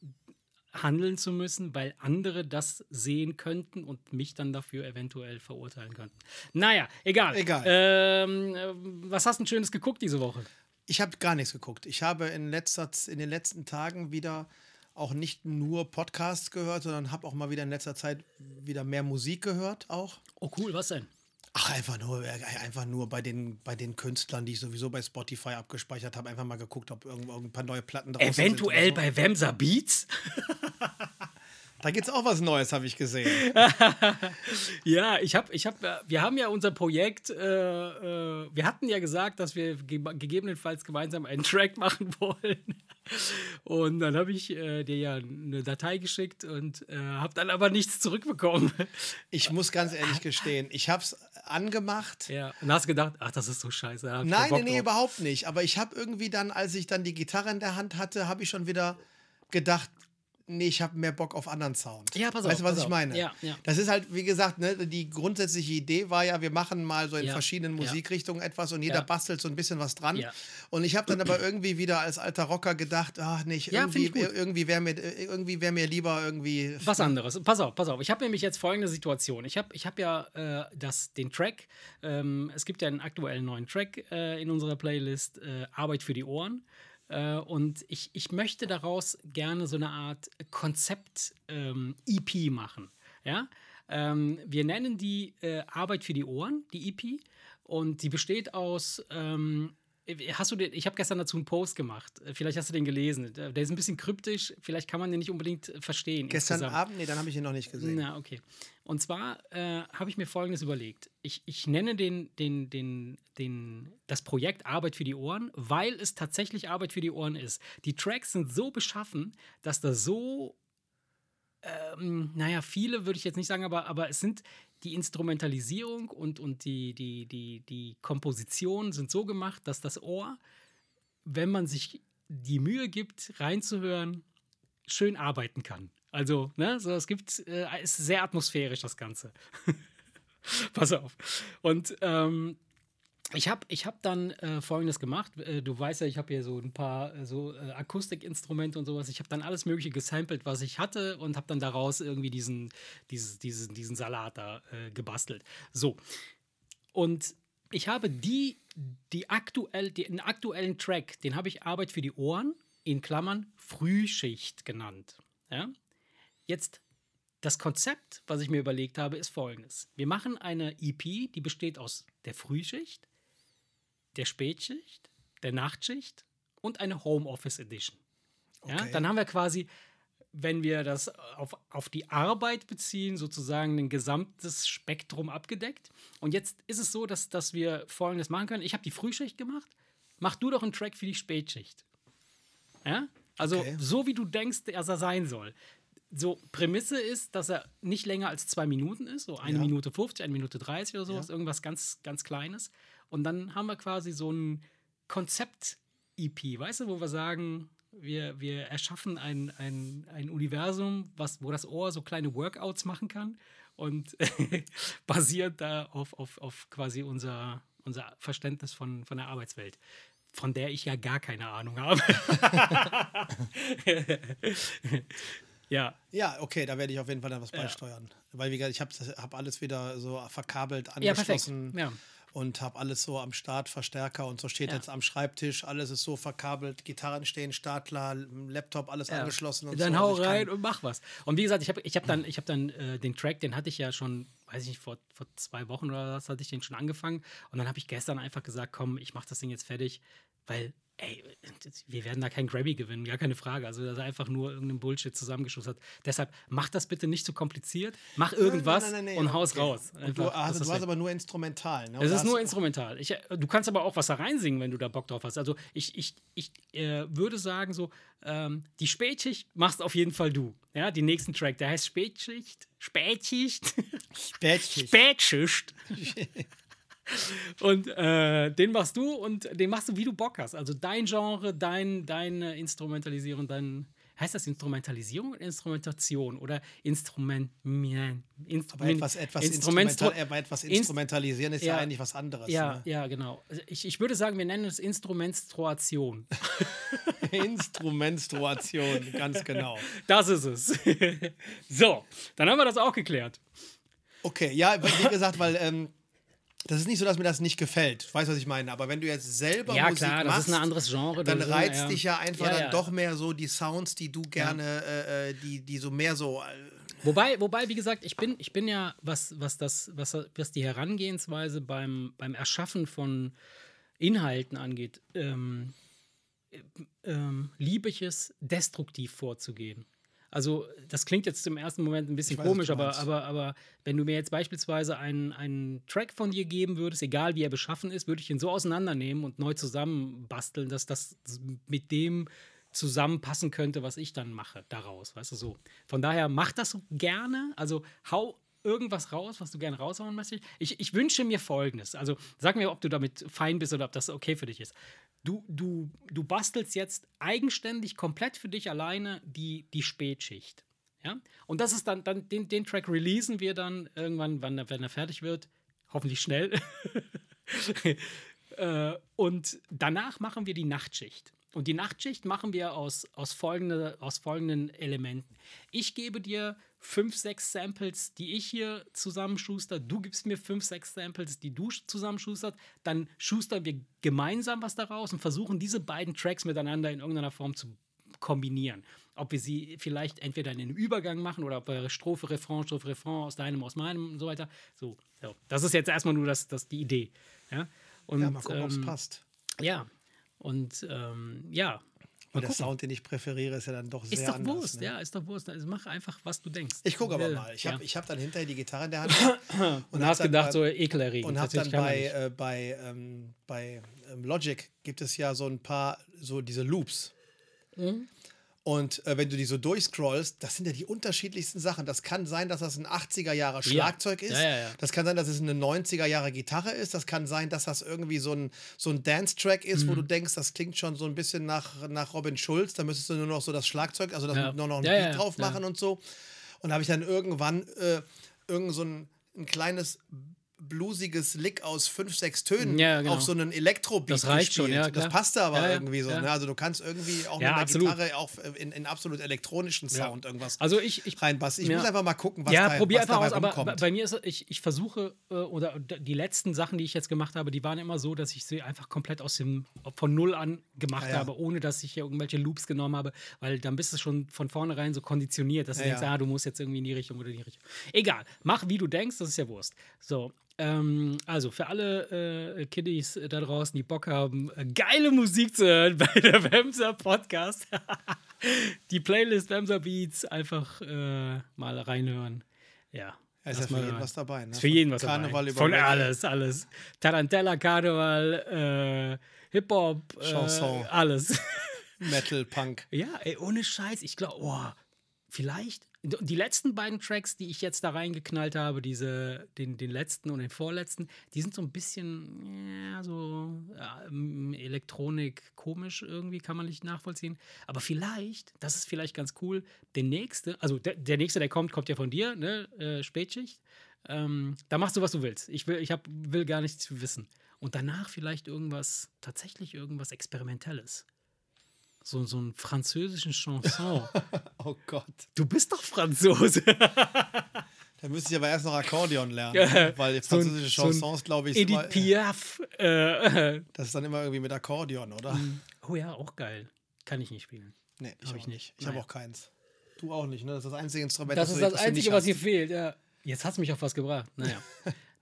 handeln zu müssen, weil andere das sehen könnten und mich dann dafür eventuell verurteilen könnten. Naja, egal. Egal. Ähm, äh, was hast du denn Schönes geguckt diese Woche? Ich habe gar nichts geguckt. Ich habe in, letzter, in den letzten Tagen wieder auch nicht nur Podcasts gehört, sondern habe auch mal wieder in letzter Zeit wieder mehr Musik gehört auch. Oh cool, was denn? Ach, einfach nur, äh, einfach nur bei den, bei den Künstlern, die ich sowieso bei Spotify abgespeichert habe, einfach mal geguckt, ob irgendwo ein paar neue Platten Eventuell sind. oder bei Wemser Beats? [LAUGHS] Da gibt es auch was Neues, habe ich gesehen. [LAUGHS] Ja, ich habe, ich habe, wir haben ja unser Projekt, äh, äh, wir hatten ja gesagt, dass wir ge gegebenenfalls gemeinsam einen Track machen [LAUGHS] wollen. Und dann habe ich äh, dir ja eine Datei geschickt und äh, habe dann aber nichts zurückbekommen. Ich muss ganz ehrlich gestehen, ich habe es angemacht. Ja, und hast gedacht, ach, das ist so scheiße. Nein, nee, nee, überhaupt nicht. Aber ich habe irgendwie dann, als ich dann die Gitarre in der Hand hatte, habe ich schon wieder gedacht, nee, ich habe mehr Bock auf anderen Sound. Ja, pass Weißt auf, du, was ich auf. meine? Ja, ja. Das ist halt, wie gesagt, ne, die grundsätzliche Idee war ja, wir machen mal so in Ja, verschiedenen. Musikrichtungen etwas und jeder bastelt so ein bisschen was dran. Und ich habe dann aber irgendwie wieder als alter Rocker gedacht, ach nicht, irgendwie, ich gut. irgendwie wäre mir, irgendwie wär mir lieber irgendwie. Was anderes. Pass auf, pass auf. Ich habe nämlich jetzt folgende Situation. Ich habe ich hab ja äh, das, den Track, ähm, es gibt ja einen aktuellen neuen Track äh, in unserer Playlist, äh, Arbeit für die Ohren. Äh, und ich, ich möchte daraus gerne so eine Art Konzept-EP machen. Ja? Ähm, wir nennen die äh, Arbeit für die Ohren, die EP. Und die besteht aus ähm, Hast du den, ich habe gestern dazu einen Post gemacht. Vielleicht hast du den gelesen. Der ist ein bisschen kryptisch. Vielleicht kann man den nicht unbedingt verstehen. Gestern insgesamt. Abend, nee, dann habe ich ihn noch nicht gesehen. Na, okay. Und zwar äh, habe ich mir Folgendes überlegt. Ich, ich nenne den, den, den, den, das Projekt Arbeit für die Ohren, weil es tatsächlich Arbeit für die Ohren ist. Die Tracks sind so beschaffen, dass da so, ähm, naja, viele würde ich jetzt nicht sagen, aber, aber es sind die Instrumentalisierung und, und die, die, die, die Komposition sind so gemacht, dass das Ohr, wenn man sich die Mühe gibt, reinzuhören, schön arbeiten kann. Also, ne, so, es gibt, äh, ist sehr atmosphärisch, das Ganze. [LAUGHS] Pass auf. Und ähm, ich habe ich hab dann äh, folgendes gemacht. Äh, du weißt ja, ich habe hier so ein paar äh, so äh, Akustikinstrumente und sowas. Ich habe dann alles Mögliche gesampelt, was ich hatte und habe dann daraus irgendwie diesen, dieses, diesen, diesen Salat da äh, gebastelt. So. Und ich habe die, die aktuell, den aktuellen Track, den habe ich Arbeit für die Ohren, in Klammern Frühschicht genannt. Ja? Jetzt das Konzept, was ich mir überlegt habe, ist folgendes. Wir machen eine EP, die besteht aus der Frühschicht, der Spätschicht, der Nachtschicht und eine Homeoffice Edition. Ja, Okay. Dann haben wir quasi, wenn wir das auf, auf die Arbeit beziehen, sozusagen ein gesamtes Spektrum abgedeckt. Und jetzt ist es so, dass, dass wir Folgendes machen können. Ich habe die Frühschicht gemacht. Mach du doch einen Track für die Spätschicht. Ja? Also Okay. so wie du denkst, dass er sein soll. So, Prämisse ist, dass er nicht länger als zwei Minuten ist, so eine Ja. Minute 50, eine Minute 30 oder sowas, Ja. irgendwas ganz, ganz Kleines. Und dann haben wir quasi so ein Konzept-EP, weißt du, wo wir sagen, wir, wir erschaffen ein, ein, ein Universum, was, wo das Ohr so kleine Workouts machen kann und [LAUGHS] basiert da auf, auf, auf quasi unser, unser Verständnis von, von der Arbeitswelt, von der ich ja gar keine Ahnung habe. [LAUGHS] ja, Ja, okay, da werde ich auf jeden Fall dann was Ja. beisteuern. Weil, wie gesagt, ich habe hab alles wieder so verkabelt, ja, perfekt. angeschlossen Ja. Und habe alles so am Start, Verstärker und so steht Ja. jetzt am Schreibtisch, alles ist so verkabelt, Gitarren stehen, Startler, Laptop, alles Ja. angeschlossen und dann so. hau ich kann- rein und mach was. Und wie gesagt, ich habe ich hab dann, ich hab dann äh, den Track, den hatte ich ja schon, weiß ich nicht, vor, vor zwei Wochen oder was, hatte ich den schon angefangen. Und dann habe ich gestern einfach gesagt, komm, ich mach das Ding jetzt fertig, weil, ey, wir werden da kein Grabby gewinnen, gar keine Frage. Also, das ist einfach nur irgendein Bullshit zusammengeschustert. Deshalb, mach das bitte nicht zu kompliziert, mach irgendwas Nein, nein, nein, und haus okay. raus. Und du, Einfach, also, das du hast aber nur instrumental. Ne? es ist nur instrumental. Ich, äh, du kannst aber auch was da reinsingen, wenn du da Bock drauf hast. Also ich, ich, ich äh, würde sagen, so, ähm, die Spätschicht machst auf jeden Fall du. Ja, die nächsten Track, der heißt Spätschicht. Spätschicht. Spätschicht. Spätschicht. [LAUGHS] und äh, den machst du und den machst du, wie du Bock hast. Also dein Genre, dein, deine Instrumentalisierung, dein. Heißt das Instrumentalisierung oder Instrumentation? Oder Instrument. aber etwas, etwas, Instrumentstru- instrumental, aber etwas Inst- instrumentalisieren ist ja, Ja. eigentlich was anderes. ja, Ne? ja, genau. Also ich, ich würde sagen, wir nennen es Instrumenstruation. [LAUGHS] Instrumentuation, ganz genau. Das ist es. [LAUGHS] so, dann haben wir das auch geklärt. Okay, ja, wie gesagt, weil ähm, das ist nicht so, dass mir das nicht gefällt. Du weißt, was ich meine. Aber wenn du jetzt selber Ja, Musik klar, das machst, ist ein anderes Genre. dann das ist- reizt dich ja einfach Ja, dann ja. doch mehr so die Sounds, die du gerne, äh, äh, die, die so mehr so. Äh, Wobei, wobei, wie gesagt, ich bin, ich bin ja, was, was, das, was, was die Herangehensweise beim, beim Erschaffen von Inhalten angeht, ähm, ähm, liebe ich es, destruktiv vorzugehen. Also, das klingt jetzt im ersten Moment ein bisschen weiß, komisch, aber, aber, aber wenn du mir jetzt beispielsweise einen, einen Track von dir geben würdest, egal wie er beschaffen ist, würde ich ihn so auseinandernehmen und neu zusammenbasteln, dass das mit dem zusammenpassen könnte, was ich dann mache daraus, weißt du so. Von daher mach das gerne, also hau irgendwas raus, was du gerne raushauen möchtest. Ich, ich wünsche mir Folgendes, also sag mir, ob du damit fein bist oder ob das okay für dich ist. Du, du, du bastelst jetzt eigenständig, komplett für dich alleine die, die Spätschicht. Ja? Und das ist dann, dann den, den Track releasen wir dann irgendwann, wann, wenn er fertig wird. Hoffentlich schnell. [LAUGHS] äh, und danach machen wir die Nachtschicht. Und die Nachtschicht machen wir aus, aus, folgende, aus folgenden Elementen. Ich gebe dir fünf, sechs Samples, die ich hier zusammenschuster. Du gibst mir fünf, sechs Samples, die du sch- zusammenschustert. Dann schustern wir gemeinsam was daraus und versuchen diese beiden Tracks miteinander in irgendeiner Form zu kombinieren. Ob wir sie vielleicht entweder in einen Übergang machen oder ob wir Strophe, Refrain, Strophe, Refrain aus deinem, aus meinem und so weiter. So, so. das ist jetzt erstmal nur das, das die Idee. Ja, und, ja, mal gucken, ob es ähm, passt. Ja, und ähm, ja. Mal der gucken. Sound, den ich präferiere, ist ja dann doch sehr Ist doch anders. Wurst, ne? ja, ist doch Wurst. Also mach einfach, was du denkst. Ich gucke aber mal. Ich habe ja. hab dann hinterher die Gitarre in der Hand [COUGHS] und hab hast gedacht, bei- so ekelerregend. und habe dann bei, äh, bei, ähm, bei ähm, Logic gibt es ja so ein paar, so diese Loops. Mhm. Und äh, wenn du die so durchscrollst, das sind ja die unterschiedlichsten Sachen. Das kann sein, dass das ein 80er Jahre Schlagzeug ist. Ja, ja, ja. Das kann sein, dass es eine 90er Jahre Gitarre ist. Das kann sein, dass das irgendwie so ein, so ein Dance-Track ist, Mhm. wo du denkst, das klingt schon so ein bisschen nach, nach Robin Schulz. Da müsstest du nur noch so das Schlagzeug, also das Ja. nur noch ein Ja, Beat ja, drauf ja. machen und so. Und da habe ich dann irgendwann äh, irgend so ein, ein kleines bluesiges Lick aus fünf, sechs Tönen Ja, genau. auf so einen Elektrobeat Das reicht schon, gespielt. ja, klar. Das passte aber Ja, ja, irgendwie so. ja. Ne? Also du kannst irgendwie auch Ja, mit der absolut. Gitarre auch in, in absolut elektronischen Sound irgendwas Also ich, ich reinbasteln. Ich Ja. muss einfach mal gucken, was, ja, da, probier was einfach dabei aus, aber rumkommt. bei- bei mir ist es- ich, ich versuche, äh, oder die letzten Sachen, die ich jetzt gemacht habe, die waren immer so, dass ich sie einfach komplett aus dem, von null an gemacht Ja, ja. habe, ohne dass ich hier irgendwelche Loops genommen habe, weil dann bist du schon von vornherein so konditioniert, dass du Ja, denkst, ja. ah, du musst jetzt irgendwie in die Richtung oder in die Richtung. Egal, mach wie du denkst, das ist ja Wurst. So. Ähm, also für alle äh, Kiddies da draußen, die Bock haben, äh, geile Musik zu hören [LAUGHS] bei der Wemser Podcast, [LAUGHS] die Playlist Wemser Beats einfach äh, mal reinhören. Ja. Ja, ist ja für mal jeden was dabei. Ne? Ist für jeden was Karneval dabei. Von alles, alles. Tarantella, Karneval, äh, Hip-Hop, äh, Chanson. alles. Metal, Punk. [LAUGHS] ja, ey, ohne Scheiß. Ich glaube, oh, vielleicht. Die letzten beiden Tracks, die ich jetzt da reingeknallt habe, diese, den, den letzten und den vorletzten, die sind so ein bisschen, ja, so ja, Elektronik komisch irgendwie, kann man nicht nachvollziehen. Aber vielleicht, das ist vielleicht ganz cool, der nächste, also der, der nächste, der kommt, kommt ja von dir, ne, äh, Spätschicht. Ähm, da machst du, was du willst. Ich will, ich hab, will gar nichts wissen. Und danach vielleicht irgendwas, tatsächlich irgendwas Experimentelles. So, so einen französischen Chanson. [LAUGHS] Oh Gott. du bist doch Franzose. [LAUGHS] Da müsste ich aber erst noch Akkordeon lernen. Ja, weil so französische so ein Chansons, glaube ich, ist immer, Edith Piaf. Äh, [LAUGHS] das ist dann immer irgendwie mit Akkordeon, oder? oh ja, auch geil. Kann ich nicht spielen. Nee, ich Hab auch ich nicht. Ich habe auch keins. Du auch nicht, ne? Das ist das einzige Instrument, Das du- ist das du Einzige, was hast. hier fehlt, ja. Jetzt hat es mich auf was gebracht. Naja.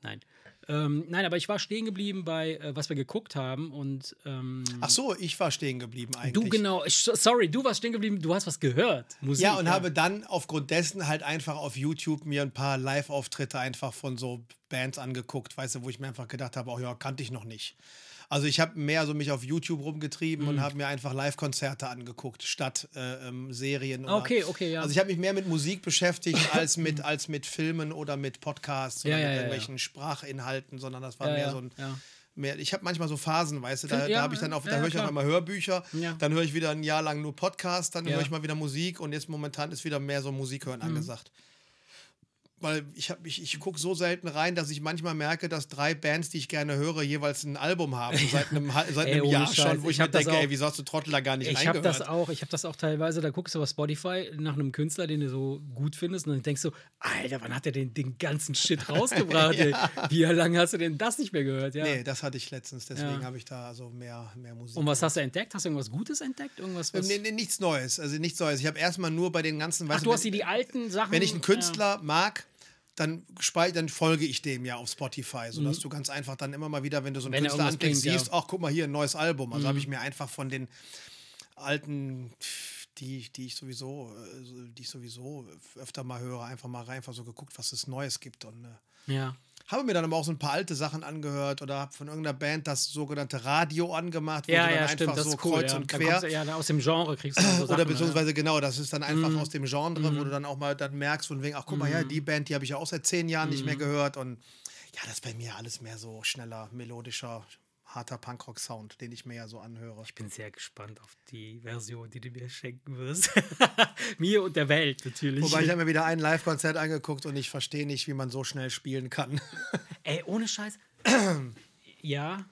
Nein. Ähm, nein, aber ich war stehen geblieben bei, äh, was wir geguckt haben und ähm, Ach so, ich war stehen geblieben eigentlich. du genau, ich, sorry, du warst stehen geblieben, du hast was gehört. Musik, Ja, und habe dann aufgrund dessen halt einfach auf YouTube mir ein paar Live-Auftritte einfach von so Bands angeguckt, weißt du, wo ich mir einfach gedacht habe, oh ja, kannte ich noch nicht. Also ich habe mehr so mich auf YouTube rumgetrieben Mhm. und habe mir einfach Live-Konzerte angeguckt, statt äh, ähm, Serien. Oder, Okay, okay, ja. Also ich habe mich mehr mit Musik beschäftigt [LAUGHS] als mit, als mit Filmen oder mit Podcasts oder Ja, ja, mit ja, irgendwelchen Sprachinhalten, sondern das war Ja, mehr ja, so ein ja. mehr, ich habe manchmal so Phasen, weißt du, da, Ja, da habe ich dann ja, da höre ich klar. auch immer Hörbücher, dann höre ich wieder ein Jahr lang nur Podcast, dann höre ich mal wieder Musik und jetzt momentan ist wieder mehr so Musik Mhm. hören angesagt. Weil ich, hab- ich, ich gucke so selten rein, dass ich manchmal merke, dass drei Bands, die ich gerne höre, jeweils ein Album haben. [LAUGHS] Seit einem, seit Ey, einem ohne Jahr Scheiß. schon, wo ich, Ich mir denke, auch- ey, wieso hast du Trottel da gar nicht Ich habe das auch, ich habe das auch teilweise, da guckst du auf Spotify nach einem Künstler, den du so gut findest und dann denkst du, Alter, wann hat er den, den ganzen Shit [LAUGHS] rausgebracht? ey? Wie lange hast du denn das nicht mehr gehört? Ja. Nee, das hatte ich letztens, deswegen Ja. habe ich da also mehr, mehr Musik. Und was hast du entdeckt? Hast du irgendwas Gutes entdeckt? Irgendwas, was Nee, nee, nichts Neues, also nichts Neues. Ich habe erstmal nur bei den ganzen, Ach, du hast dir die alten Sachen. Wenn ich einen Künstler mag, dann, dann folge ich dem ja auf Spotify, sodass du ganz einfach dann immer mal wieder, wenn du so einen Mhm. Wenn er Künstler anklickst, bringt, ja. Mhm. siehst, ach, guck mal hier, ein neues Album. Also habe ich mir einfach von den alten, die, die ich sowieso, äh, die ich sowieso öfter mal höre, einfach mal rein, einfach so geguckt, was es Neues gibt. Und äh, Ja. Habe mir dann aber auch so ein paar alte Sachen angehört oder habe von irgendeiner Band das sogenannte Radio angemacht, wo Ja, du dann ja, einfach stimmt, das so cool. kreuz ja. und quer du, ja, aus dem Genre kriegst du so oder Sachen, beziehungsweise genau, das ist dann einfach Mhm. aus dem Genre, wo du dann auch mal dann merkst, von wegen, ach guck mal, ja, die Band, die habe ich ja auch seit zehn Jahren nicht mehr Mhm. gehört. Und ja, das ist bei mir alles mehr so schneller, melodischer, harter Punkrock-Sound, den ich mir ja so anhöre. Ich bin sehr gespannt auf die Version, die du mir schenken wirst. [LAUGHS] mir und der Welt natürlich. Wobei ich habe mir wieder ein Live-Konzert angeguckt und ich verstehe nicht, wie man so schnell spielen kann. [LAUGHS] Ey, ohne Scheiß. [CLEARS THROAT] ja.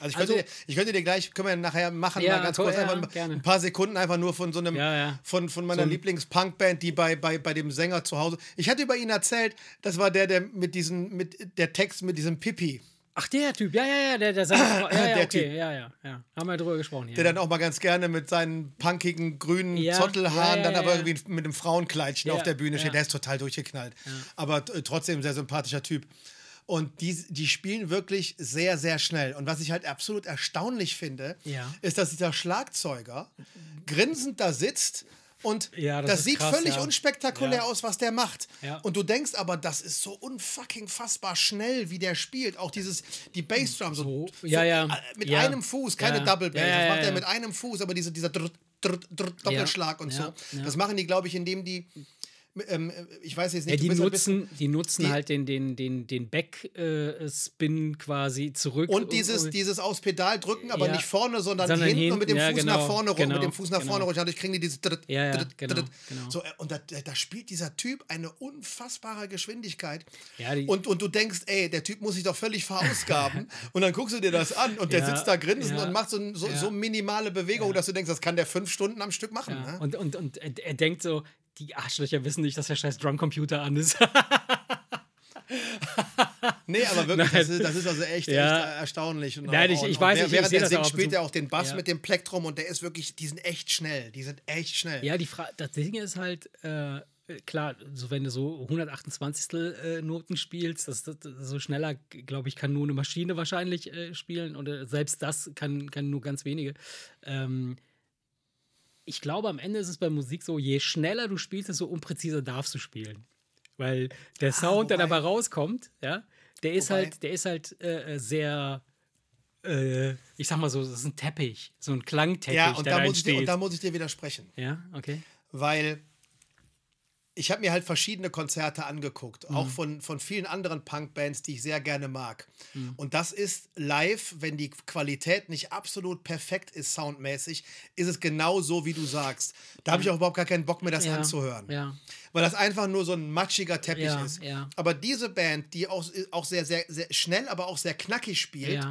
Also ich könnte, Also- dir, ich könnte dir gleich, können wir nachher machen, Ja, mal ganz kurz, ja, einfach ein- gerne. ein paar Sekunden einfach nur von so einem, Ja, von, von meiner So Lieblings-Punk-Band, die bei, bei, bei dem Sänger zu Hause. Ich hatte über ihn erzählt, das war der, der mit diesem, mit der Text mit diesem Pipi. Ach, der Typ. Ja, ja, ja. Der, der sagt, [COUGHS] ja, ja, Der okay. Typ. Ja, ja, ja. Haben wir drüber gesprochen. Ja. Der dann auch mal ganz gerne mit seinen punkigen grünen Ja, Zottelhaaren ja, dann aber irgendwie mit einem Frauenkleidchen auf der Bühne steht. Der ist total durchgeknallt. Aber äh, trotzdem sehr sympathischer Typ. Und die, die spielen wirklich sehr, sehr schnell. Und was ich halt absolut erstaunlich finde, ist, dass dieser Schlagzeuger grinsend da sitzt und Ja, das das, sieht krass, völlig ja. unspektakulär Ja. aus, was der macht. Und du denkst aber, das ist so unfucking fassbar schnell, wie der spielt. Auch dieses, die Bassdrum so, So, so äh, mit einem Fuß, keine. Double Bass. Das macht er mit einem Fuß, aber diese, dieser Drrrt, drr, drr, Doppelschlag und so. Das machen die, glaube ich, indem die ähm, ich weiß jetzt Ja, nicht, die, bist ein nutzen, die nutzen die- halt den, den, den, den Backspin quasi zurück. Und dieses, dieses aufs Pedal drücken, aber Ja. nicht vorne, sondern, Sondern hinten hinten, und mit dem ja, Fuß genau, nach vorne rum, genau, mit dem Fuß nach genau. vorne rum. Dadurch kriegen die dieses dritt, Ja, ja, dritt, genau, dritt. genau. So, äh, und da, da spielt dieser Typ eine unfassbare Geschwindigkeit. Ja, die- und, und du denkst, ey, der Typ muss sich doch völlig verausgaben. [LAUGHS] und dann guckst du dir das an und der Ja, sitzt da grinsend ja, und macht so, so, ja. so minimale Bewegung, dass du denkst, das kann der fünf Stunden am Stück machen. ja, Ne? und, und, und er denkt so, die Arschlöcher wissen nicht, dass der scheiß Drumcomputer an ist. [LAUGHS] Nee, aber wirklich, das ist, das ist also echt, Ja. echt erstaunlich. Und Nein, ich- ich weiß, ich- ich Während der das singt, spielt er auch den Bass Ja. mit dem Plektrum und der ist wirklich, die sind echt schnell. Die sind echt schnell. ja, die Fra das Ding ist halt, äh, klar, so wenn du so 128. Äh, Noten spielst, das, das, so schneller, glaube ich, kann nur eine Maschine wahrscheinlich äh, spielen. Oder selbst das kann, kann nur ganz wenige. Ähm, ich glaube, am Ende ist es bei Musik so, je schneller du spielst, desto unpräziser darfst du spielen. Weil der Sound, der wobei- dabei rauskommt, ja, der ist Wobei- halt, der ist halt äh, sehr, äh, ich sag mal so, das ist ein Teppich, so ein Klangteppich, Ja, und der da, muss ich dir, und da muss ich dir widersprechen. ja, okay. Weil ich habe mir halt verschiedene Konzerte angeguckt, Mhm. auch von, von vielen anderen Punkbands, die ich sehr gerne mag. Mhm. Und das ist live, wenn die Qualität nicht absolut perfekt ist, soundmäßig, ist es genau so, wie du sagst. Da habe ich auch überhaupt gar keinen Bock mehr, das Ja, anzuhören. ja. Weil das einfach nur so ein matschiger Teppich Ja, ist. Aber diese Band, die auch, auch sehr, sehr, sehr schnell, aber auch sehr knackig spielt.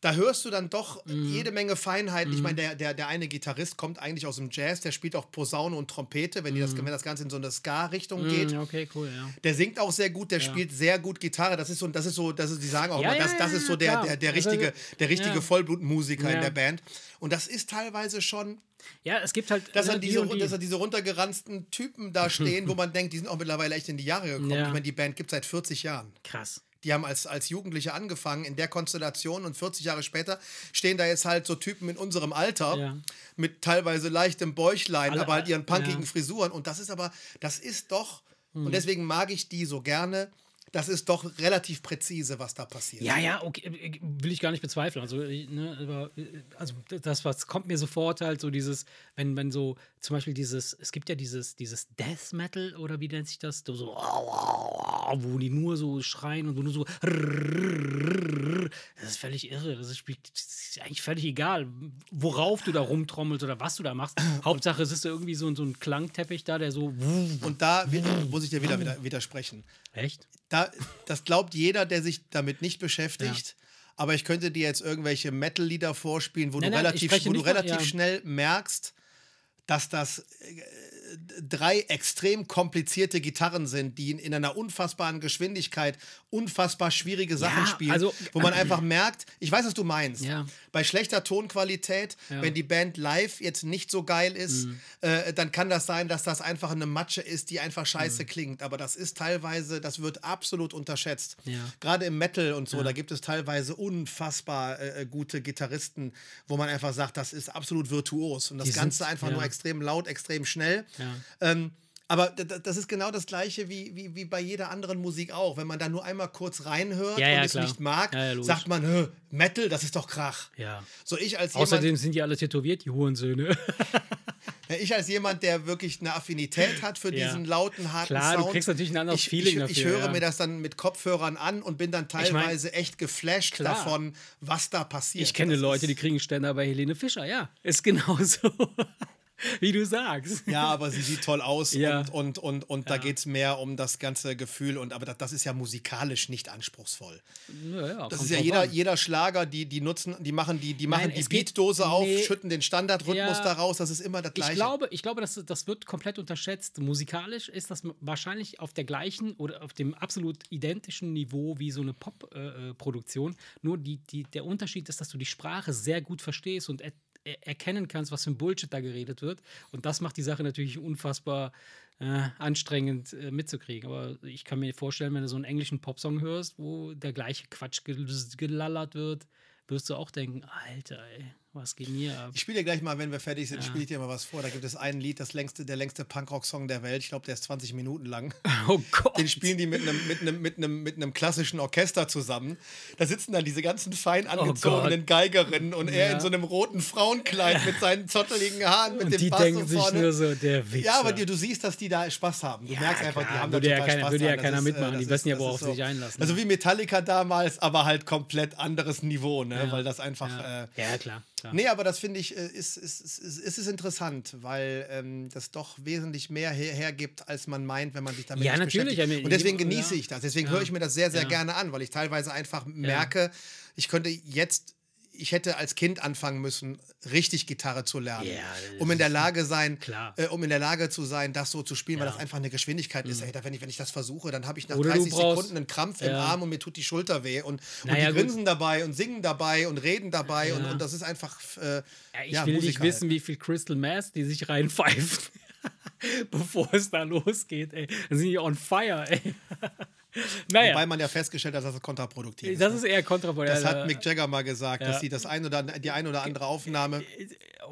Da hörst du dann doch jede Menge Feinheiten. Ich meine, der, der, der eine Gitarrist kommt eigentlich aus dem Jazz, der spielt auch Posaune und Trompete, wenn, die das, wenn das Ganze in so eine Ska-Richtung geht. Mm, okay, cool, ja. Der singt auch sehr gut, der spielt sehr gut Gitarre. Das ist so, das ist so, das ist, die sagen auch Ja, immer, ja, das, das ja, ist so ja, der, der, der Also, richtige, der richtige ja. Vollblutmusiker in Ja. der Band. Und das ist teilweise schon, Ja, es gibt halt. dass dann die diese, die. dass dann diese runtergeranzten Typen da stehen, wo [LAUGHS] man denkt, die sind auch mittlerweile echt in die Jahre gekommen. Ja. Ich meine, die Band gibt es seit 40 Jahren. Krass. Die haben als, als Jugendliche angefangen in der Konstellation und 40 Jahre später stehen da jetzt halt so Typen in unserem Alter Ja. mit teilweise leichtem Bäuchlein, Alle- aber halt ihren punkigen ja. Frisuren. Und das ist aber, das ist doch, Hm. und deswegen mag ich die so gerne, das ist doch relativ präzise, was da passiert. Ja, ja, okay, äh, will ich gar nicht bezweifeln. Also, äh, ne, äh, also das, was kommt mir sofort halt so dieses, wenn, wenn so, zum Beispiel dieses, es gibt ja dieses, dieses Death Metal oder wie nennt sich das? So, so wo die nur so schreien und wo nur so. Das ist völlig irre. Das ist, das ist eigentlich völlig egal, worauf du da rumtrommelst oder was du da machst. [COUGHS] Hauptsache, es ist irgendwie so, so ein Klangteppich da, der so. Und da muss ich dir wieder, wieder widersprechen. Echt? Da, das glaubt jeder, der sich damit nicht beschäftigt. Aber ich könnte dir jetzt irgendwelche Metal-Lieder vorspielen, wo Nein, du nein, relativ, wo du nicht mal- relativ ja. schnell merkst, dass das äh, drei extrem komplizierte Gitarren sind, die in, in einer unfassbaren Geschwindigkeit unfassbar schwierige Sachen Ja, spielen, also- wo man einfach merkt, ich weiß, was du meinst. Ja. Bei schlechter Tonqualität, Ja. Mhm. wenn die Band live jetzt nicht so geil ist, äh, dann kann das sein, dass das einfach eine Matsche ist, die einfach Mhm. scheiße klingt. Aber das ist teilweise, das wird absolut unterschätzt. Gerade im Metal und so, da gibt es teilweise unfassbar äh, gute Gitarristen, wo man einfach sagt, das ist absolut virtuos. Und das Die sind- Ganze einfach ja. nur extrem laut, extrem schnell. Ja. Ähm, aber das ist genau das Gleiche wie, wie, wie bei jeder anderen Musik auch. Wenn man da nur einmal kurz reinhört Ja, und ja, es klar. nicht mag, Ja, sagt man, "Hö, Metal, das ist doch Krach. Ja. So ich als Außerdem jemand, sind die alle tätowiert, die Hurensöhne. [LAUGHS] ich als jemand, der wirklich eine Affinität hat für diesen lauten, harten Klar, du Sound. kriegst natürlich ein anderes ich, Feeling ich, ich dafür, höre ja. mir das dann mit Kopfhörern an und bin dann mein, teilweise echt geflasht klar. davon, was da passiert. Ich kenne Das Leute, die kriegen Ständer bei Helene Fischer, ja. Ist genauso. [LAUGHS] [LAUGHS] Wie du sagst. Ja, aber sie sieht toll aus Ja. und, und, und, und da geht es mehr um das ganze Gefühl. Und, aber das, das ist ja musikalisch nicht anspruchsvoll. Ja, ja, Das ist ja jeder, an. jeder Schlager, die, die nutzen, die machen die, die machen Nein, die Beatdose auf, nee. schütten den Standardrhythmus Ja. daraus. Das ist immer das Gleiche. Ich glaube, ich glaube das, das wird komplett unterschätzt. Musikalisch ist das wahrscheinlich auf der gleichen oder auf dem absolut identischen Niveau wie so eine Pop-Produktion. Nur die, die, der Unterschied ist, dass du die Sprache sehr gut verstehst und erkennen kannst, was für ein Bullshit da geredet wird. Und das macht die Sache natürlich unfassbar äh, anstrengend äh, mitzukriegen. Aber ich kann mir vorstellen, wenn du so einen englischen Popsong hörst, wo der gleiche Quatsch gel- gelallert wird, wirst du auch denken, Alter, ey, Was geht mir ab? Ich spiele dir gleich mal, wenn wir fertig sind, spiele ich dir mal was vor. Da gibt es ein Lied, das längste, der längste Punkrock-Song der Welt. Ich glaube, der ist 20 Minuten lang. [LAUGHS] Oh Gott. Den spielen die mit einem, mit einem, mit einem, mit einem klassischen Orchester zusammen. Da sitzen dann diese ganzen fein angezogenen Geigerinnen und er Oh Ja. in so einem roten Frauenkleid mit seinen zotteligen Haaren, mit Und dem die Bass denken sich vorne. nur so, der Wichser. Ja, aber du, du siehst, dass die da Spaß haben. Du Ja, merkst einfach, die klar. haben Würde da ja keiner- Spaß würde ja keiner Das mitmachen. Die wissen ja, worauf ist sie sich einlassen. Also wie Metallica damals, aber halt komplett anderes Niveau, ne? weil das einfach... ja. Äh, ja, klar. Klar. Nee, aber das finde ich, äh, ist, ist, ist, ist, ist, interessant, weil ähm, das doch wesentlich mehr her hergibt, als man meint, wenn man sich damit Ja, nicht natürlich, beschäftigt. ja, Und deswegen ja. genieße ich das. Deswegen höre ich mir das sehr, sehr Ja. gerne an, weil ich teilweise einfach merke, ich könnte jetzt, ich hätte als Kind anfangen müssen, richtig Gitarre zu lernen, das um in der Lage sein, Klar. äh, um in der Lage zu sein, das so zu spielen, weil Ja. Mhm. das einfach eine Geschwindigkeit ist. Ey, wenn ich, wenn ich das versuche, dann habe ich nach Oder du 30 brauchst- Sekunden einen Krampf im Ja. Arm und mir tut die Schulter weh und, und Naja, die gut. grinsen dabei und singen dabei und reden dabei und, Ja. und das ist einfach äh, ich will Musik nicht halt. wissen, wie viel Crystal Mass die sich reinpfeifen, [LAUGHS] bevor es da losgeht, ey. Dann sind die on fire, ey. [LAUGHS] naja, Wobei man ja festgestellt hat, dass das kontraproduktiv ist. das ist eher kontraproduktiv. Das hat Mick Jagger mal gesagt, ja. Äh, dass sie das ein oder, die ein oder andere Aufnahme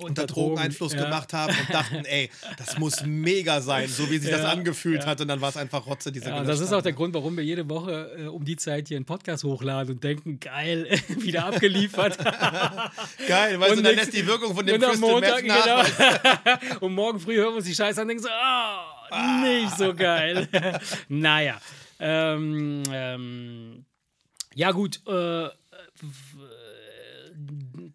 unter Drogen, Drogeneinfluss ja. gemacht haben und dachten, ey, das muss mega sein, so wie sich das Ja, angefühlt hat. Und dann war es einfach Rotze, diese Ja, und das ist auch der Grund, warum wir jede Woche äh, um die Zeit hier einen Podcast hochladen und denken, geil, [LAUGHS] wieder abgeliefert. [LAUGHS] Geil, weißt Und du, dann lässt die Wirkung von dem Crystal Montag, Meth nach. genau. [LAUGHS] und morgen früh hören wir uns die Scheiße an und denken so, oh, nicht so geil. naja. Ähm, ähm, ja, gut. Äh,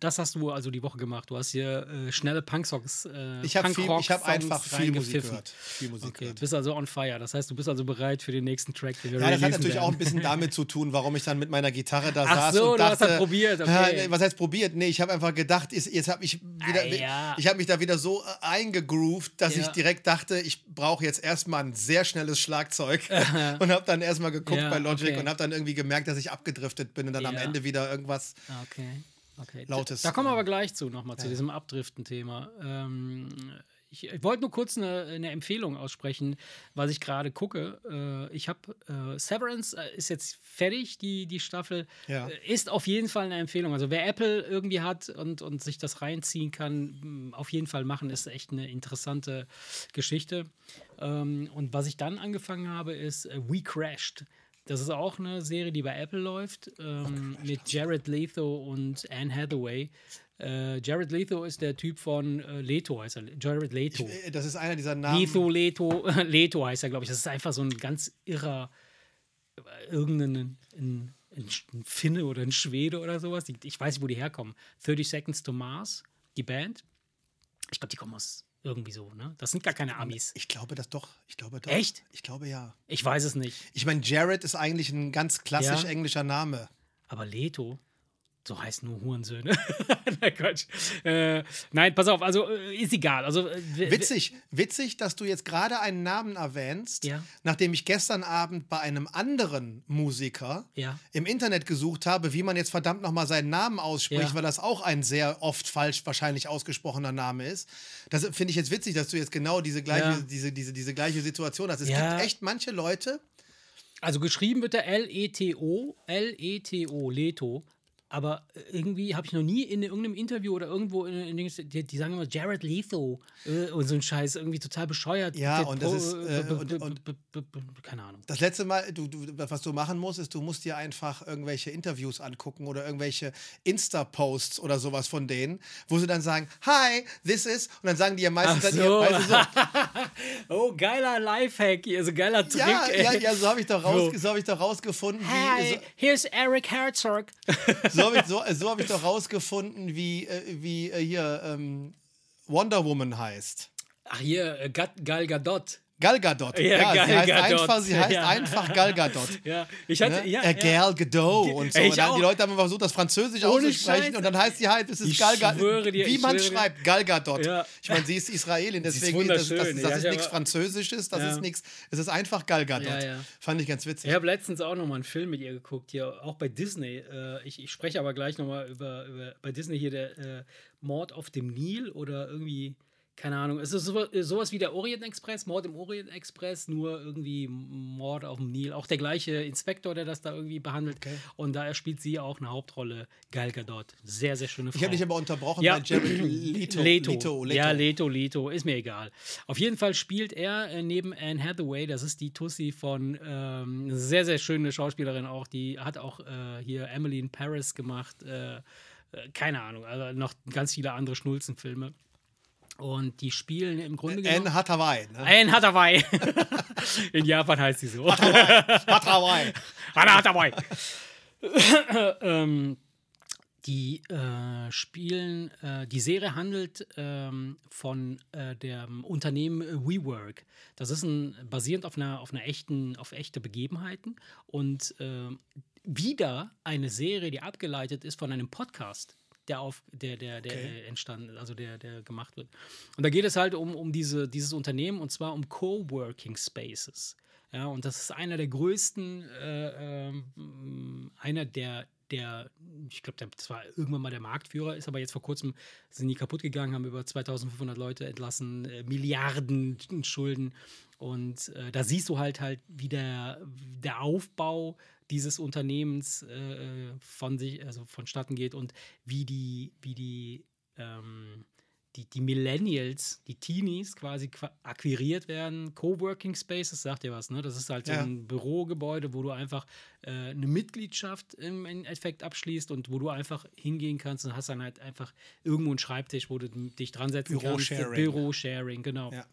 das hast du also die Woche gemacht. Du hast hier äh, schnelle Punk-Songs. Äh, Ich habe hab einfach viel Musik gehört. Viel Musik Okay, gehört. bist also on fire. Das heißt, du bist also bereit für den nächsten Track, den wir Ja, das hat natürlich auch werden. ein bisschen [LAUGHS] damit zu tun, warum ich dann mit meiner Gitarre da Ach saß so, und du hast dachte, das probiert, [LAUGHS] okay. Nee, was heißt probiert? Nee, ich habe einfach gedacht, jetzt habe ich wieder, Ah, ja. ich habe mich da wieder so äh, eingegroovt, dass Ja. ich direkt dachte, ich brauche jetzt erstmal ein sehr schnelles Schlagzeug [LAUGHS] und habe dann erstmal geguckt Ja, bei Logic okay. und habe dann irgendwie gemerkt, dass ich abgedriftet bin und dann am. Ende wieder irgendwas Ah, Okay. Okay. Lautes, Da kommen wir ähm, aber gleich zu, nochmal zu diesem Abdriften-Thema. Ähm, ich ich wollte nur kurz eine, eine Empfehlung aussprechen, was ich gerade gucke. Äh, ich habe äh, Severance äh, ist jetzt fertig, die, die Staffel. Ja. Äh, Ist auf jeden Fall eine Empfehlung. Also wer Apple irgendwie hat und, und sich das reinziehen kann, mh, auf jeden Fall machen, ist echt eine interessante Geschichte. Ähm, und was ich dann angefangen habe, ist äh, We Crashed. Das ist auch eine Serie, die bei Apple läuft, ähm, mit Jared Leto und Anne Hathaway. Äh, Jared Leto ist der Typ von äh, Leto, heißt er. Jared Leto. Äh, Das ist einer dieser Namen. Leto, Leto, [LAUGHS] Leto heißt er, glaube ich. Das ist einfach so ein ganz irrer, äh, irgendein ein, ein, ein Finne oder ein Schwede oder sowas. Die, ich weiß nicht, wo die herkommen. 30 Seconds to Mars, die Band. Ich glaube, die kommen aus irgendwie so, ne? Das sind gar keine Amis. Ich glaube das doch. Ich glaube doch. Echt? Ich glaube ja. Ich weiß es nicht. Ich meine, Jared ist eigentlich ein ganz klassisch Ja. englischer Name. Aber Leto, so heißt nur Hurensöhne. [LAUGHS] nein, Quatsch. Äh, nein, pass auf, also äh, ist egal. Also, äh, Witzig, witzig, dass du jetzt gerade einen Namen erwähnst, Ja. nachdem ich gestern Abend bei einem anderen Musiker Ja. im Internet gesucht habe, wie man jetzt verdammt nochmal seinen Namen ausspricht, Ja. weil das auch ein sehr oft falsch wahrscheinlich ausgesprochener Name ist. Das finde ich jetzt witzig, dass du jetzt genau diese gleiche, diese, diese, diese gleiche Situation hast. Es gibt echt manche Leute, Also geschrieben wird der L-E-T-O, L-E-T-O, Leto. Aber irgendwie habe ich noch nie in irgendeinem Interview oder irgendwo in, in, die, die sagen immer Jared Leto äh, und so ein Scheiß, irgendwie total bescheuert. Ja, und das ist, äh, und- und- keine Ahnung. Das letzte Mal, du, du, was du machen musst, ist, du musst dir einfach irgendwelche Interviews angucken oder irgendwelche Insta-Posts oder sowas von denen, wo sie dann sagen, hi, this is, und dann sagen die ja meistens Ach dann ihr, so. weißt du, so, [LAUGHS] Oh, geiler Lifehack hier, so geiler Trick. ja, ey. ja, ja, so habe ich doch raus, So. so hab ich doch rausgefunden, wie, Hi, here's Eric Herzog. so, so habe ich, so, so hab ich doch rausgefunden, wie, äh, wie äh, hier ähm, Wonder Woman heißt. Ach hier, äh, Gal Gal Gadot. Gal Gadot. Ja, sie Gal heißt Gadot. einfach, sie heißt Ja. einfach Gal Gadot. [LAUGHS] Ja, ich hatte, Ne? ja, äh, ja. Gal Gadot und so. Ich Und dann, auch. die Leute haben immer versucht, das Französisch Ohne auszusprechen Scheiß. und dann heißt sie halt, es ist Ich Gal Gadot. schwöre dir, Wie man dir. schreibt, Gal Gadot. Ja. Ich meine, sie ist Israelin, Sie ist deswegen das, das, das, das Ja, ist ich nichts Französisches, das Ja. ist nichts. Es ist einfach Gal Gadot. Ja, ja. Fand ich ganz witzig. Ich habe letztens auch noch mal einen Film mit ihr geguckt, hier auch bei Disney. Äh, ich, ich spreche aber gleich noch mal über, über bei Disney hier der äh, Mord auf dem Nil oder irgendwie keine Ahnung, es ist so, sowas wie der Orient Express, Mord im Orient Express, nur irgendwie Mord auf dem Nil. Auch der gleiche Inspektor, der das da irgendwie behandelt. Okay. Und da spielt sie auch eine Hauptrolle, Gal Gadot. Sehr, sehr schöne Frau. Ich habe dich aber unterbrochen ja. bei Jared Leto. Leto. Leto. Leto. Ja, Leto, Leto, ist mir egal. Auf jeden Fall spielt er äh, neben Anne Hathaway, das ist die Tussi von, ähm, sehr, sehr schöne Schauspielerin auch, die hat auch äh, hier Emily in Paris gemacht. Äh, äh keine Ahnung, also noch ganz viele andere Schnulzenfilme. Und die spielen im Grunde genommen. Anne Hathaway. Ne? Anne Hathaway. [LAUGHS] In Japan heißt sie so. Hathaway. Hathaway. [LAUGHS] [LAUGHS] ähm, die äh, spielen, äh, die Serie handelt ähm, von äh, dem Unternehmen WeWork. Das ist ein, basierend auf einer, auf einer echten, auf echte Begebenheiten und ähm, wieder eine Serie, die abgeleitet ist von einem Podcast der, auf, der, der, der okay. entstanden, also der, der gemacht wird. Und da geht es halt um, um diese, dieses Unternehmen und zwar um Coworking Spaces. Ja, und das ist einer der größten, äh, äh, einer der, der, ich glaube, das war irgendwann mal der Marktführer, ist aber jetzt vor kurzem, sind die kaputt gegangen, haben über 2500 Leute entlassen, äh, Milliarden Schulden. Und äh, da siehst du halt halt, wie der, der Aufbau dieses Unternehmens äh, von sich, also vonstatten geht und wie die, wie die, ähm, die, die Millennials, die Teenies quasi akquiriert werden. Coworking Spaces, sagt ihr was, ne? Das ist halt ja. so ein Bürogebäude, wo du einfach äh, eine Mitgliedschaft im Endeffekt abschließt und wo du einfach hingehen kannst und hast dann halt einfach irgendwo einen Schreibtisch, wo du dich dran setzen Büro kannst. Sharing. Büro-Sharing, genau. Ja.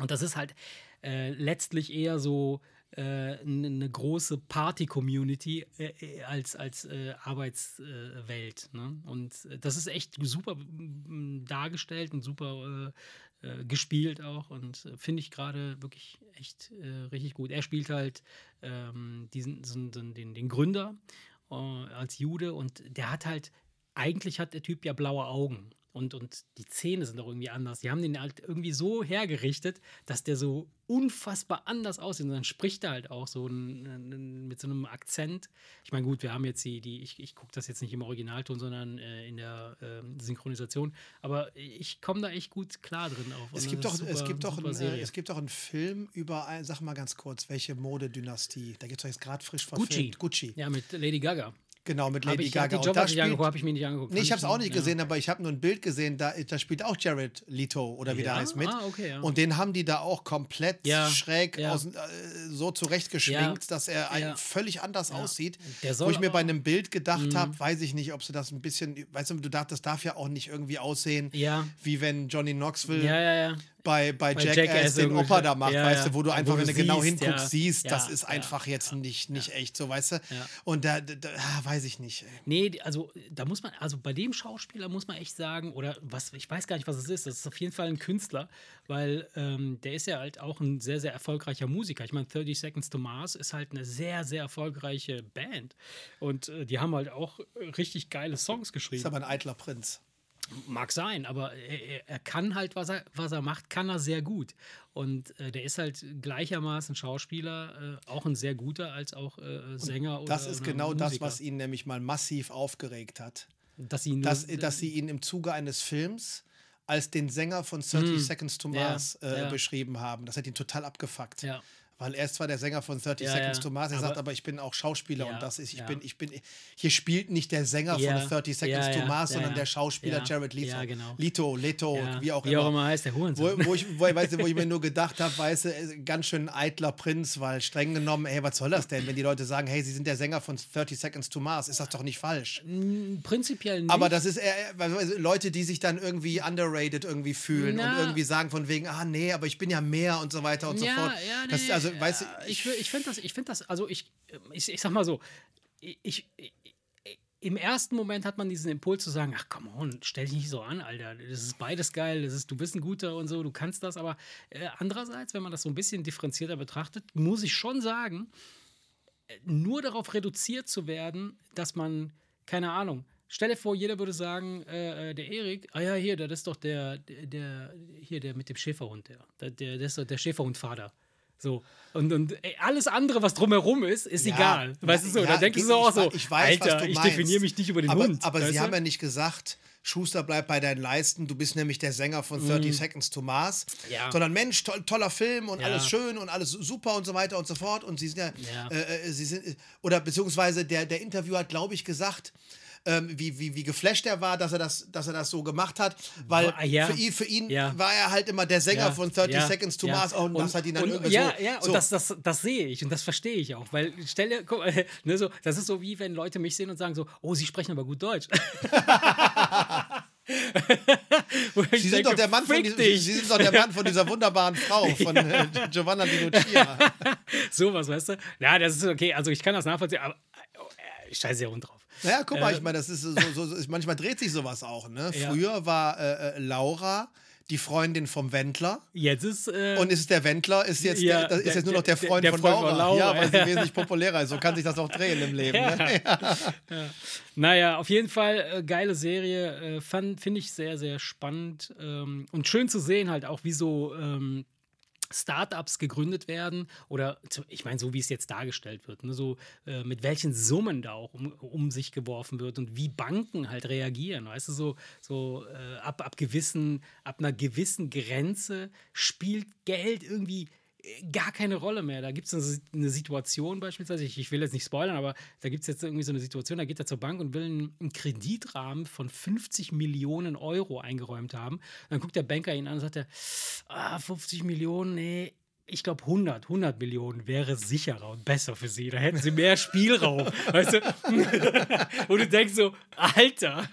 Und das ist halt äh, letztlich eher so eine große Party-Community äh, äh, als, als äh, Arbeitswelt. Ne? Und das ist echt super dargestellt und super äh, gespielt auch und finde ich gerade wirklich echt richtig gut. Er spielt halt ähm, diesen, so, den, den Gründer als Jude und der hat halt, eigentlich hat der Typ ja blaue Augen. Und, und die Zähne sind auch irgendwie anders. Die haben den halt irgendwie so hergerichtet, dass der so unfassbar anders aussieht. Und dann spricht er halt auch so ein, ein, mit so einem Akzent. Ich meine, gut, wir haben jetzt die, die ich, ich gucke das jetzt nicht im Originalton, sondern äh, in der äh, Synchronisation. Aber ich komme da echt gut klar drin auf. Es gibt, doch, super, es, gibt doch ein, äh, es gibt doch einen Film über, sag mal ganz kurz, welche Modedynastie. Da gibt es doch jetzt gerade frisch verfilmt. Gucci. Gucci. Ja, mit Lady Gaga. Genau, mit Lady ich, Gaga. Die Job habe ich, hab ich mir nicht angeguckt. Nee, ich habe es auch nicht ja. gesehen, aber ich habe nur ein Bild gesehen, da, da spielt auch Jared Leto oder wie ja? der heißt mit. Ah, okay, ja. Und den haben die da auch komplett schräg aus, äh, so zurechtgeschminkt, dass er ein, völlig anders aussieht. Wo ich mir bei einem Bild gedacht mhm. habe, weiß ich nicht, ob sie das ein bisschen, weißt du, du dachtest, das darf ja auch nicht irgendwie aussehen, wie wenn Johnny Knoxville ja bei, bei Jackass, den Opa da macht, ja, weißt du, wo du einfach, wo wenn du genau hinguckst, ja, siehst, das ist einfach jetzt nicht, nicht echt so, weißt du? Und da, da, da, ah, weiß ich nicht. Nee, also da muss man, also bei dem Schauspieler muss man echt sagen, oder was, ich weiß gar nicht, was es ist, das ist auf jeden Fall ein Künstler, weil ähm, der ist ja halt auch ein sehr, sehr erfolgreicher Musiker. Ich meine, 30 Seconds to Mars ist halt eine sehr, sehr erfolgreiche Band. Und äh, die haben halt auch richtig geile Songs geschrieben. Ist aber ein eitler Prinz. Mag sein, aber er, er, kann halt, was er, was er macht, kann er sehr gut. Und äh, der ist halt gleichermaßen Schauspieler, äh, auch ein sehr guter als auch äh, Sänger. Und das ist genau Musiker. das, was ihn nämlich mal massiv aufgeregt hat. Dass, ihn dass, dass sie ihn im Zuge eines Films als den Sänger von 30 mm, Seconds to Mars ja, äh, ja. beschrieben haben. Das hat ihn total abgefuckt. Ja. Weil er ist zwar der Sänger von 30 ja, Seconds ja. to Mars, er aber, sagt aber, ich bin auch Schauspieler ja, und das ist, ich bin, ich bin, hier spielt nicht der Sänger von 30 Seconds to Mars, sondern der Schauspieler Jared Leto. Ja, genau. Leto, Leto, wie auch wie immer. Wie auch immer heißt der Hurensohn. Wo, wo, ich, wo, weißt du, wo ich mir nur [LAUGHS] gedacht habe, weißt du, ganz schön eitler Prinz, weil streng genommen, hey, was soll das denn, wenn die Leute sagen, hey, sie sind der Sänger von 30 Seconds to Mars, ist das doch nicht falsch? Prinzipiell nicht. Aber das ist eher, Leute, die sich dann irgendwie underrated irgendwie fühlen Na. und irgendwie sagen von wegen, ah nee, aber ich bin ja mehr und so weiter und so fort. Ja, das, nee, also, weißt du, ich, ich finde das, ich finde das, also ich, ich, ich sag mal so, ich, ich, im ersten Moment hat man diesen Impuls zu sagen, ach komm on, stell dich nicht so an, Alter. Das ist beides geil, das ist, du bist ein guter und so, du kannst das. Aber äh, andererseits, wenn man das so ein bisschen differenzierter betrachtet, muss ich schon sagen, äh, nur darauf reduziert zu werden, dass man, keine Ahnung, stell dir vor, jeder würde sagen, äh, äh der Erik, ah ja, hier, das ist doch der, der, der, hier, der mit dem Schäferhund, der, der, der ist doch der Schäferhundvater. So. Und, und ey, alles andere, was drumherum ist, ist ja, egal. Weißt du so? Ja, da denkst du so auch so, ich weiß, Alter, ich definiere mich nicht über den aber, Hund. Aber sie haben ja nicht gesagt, Schuster bleibt bei deinen Leisten, du bist nämlich der Sänger von 30 Seconds to Mars. Ja. sondern Mensch, toll, toller Film und Ja. alles schön und alles super und so weiter und so fort. Und sie sind ja, Ja. Äh, äh, sie sind, oder beziehungsweise der, der Interviewer hat, glaube ich, gesagt, ähm, wie, wie, wie geflasht er war, dass er das, dass er das so gemacht hat, weil ja. für ihn, für ihn Ja. war er halt immer der Sänger Ja, von 30 ja, Seconds to ja. Mars und, das hat ihn dann und, irgendwie ja, so. Ja, und so. das, das, das sehe ich und das verstehe ich auch. Weil, stelle, guck, mal, [LAUGHS] ne, so, das ist so wie wenn Leute mich sehen und sagen so, oh, sie sprechen aber gut Deutsch. [LAUGHS] Sie sind, denke, doch der Mann von diesem, dich. Sie sind doch der Mann von dieser wunderbaren Frau, [LAUGHS] von äh, Giovanna Di Lucia. Sowas, weißt du? Ja, das ist okay. Also ich kann das nachvollziehen, aber äh, ich scheiße ja rund drauf. Naja, guck mal, ich meine, das ist so, so, so manchmal dreht sich sowas auch. Ne? Ja. Früher war äh, äh, Laura die Freundin vom Wendler. Jetzt ist. Äh, Und ist es der Wendler, ist jetzt, Ja, der, ist der- jetzt nur noch der der- Freund, der von, Freund Laura. von Laura. Ja, weil sie wesentlich populärer ist. So kann sich das auch drehen im Leben. Ne? [LAUGHS] Naja, auf jeden Fall äh, geile Serie. Äh, Finde ich sehr, sehr spannend. Ähm, und schön zu sehen halt auch, wie so ähm, Startups gegründet werden. Oder ich meine, so wie es jetzt dargestellt wird. Ne? So äh, mit welchen Summen da auch um, um sich geworfen wird und wie Banken halt reagieren. Weißt du, so, so äh, ab, ab, gewissen, ab einer gewissen Grenze spielt Geld irgendwie gar keine Rolle mehr. Da gibt es eine, Situation beispielsweise, ich, ich will jetzt nicht spoilern, aber da gibt es jetzt irgendwie so eine Situation, da geht er zur Bank und will einen, einen Kreditrahmen von 50 Millionen Euro eingeräumt haben. Dann guckt der Banker ihn an und sagt, er, ah, 50 Millionen, nee. Ich glaube, 100, 100 Millionen wäre sicherer und besser für sie. Da hätten sie mehr Spielraum. [LAUGHS] weißt du? [LAUGHS] und du denkst so, Alter.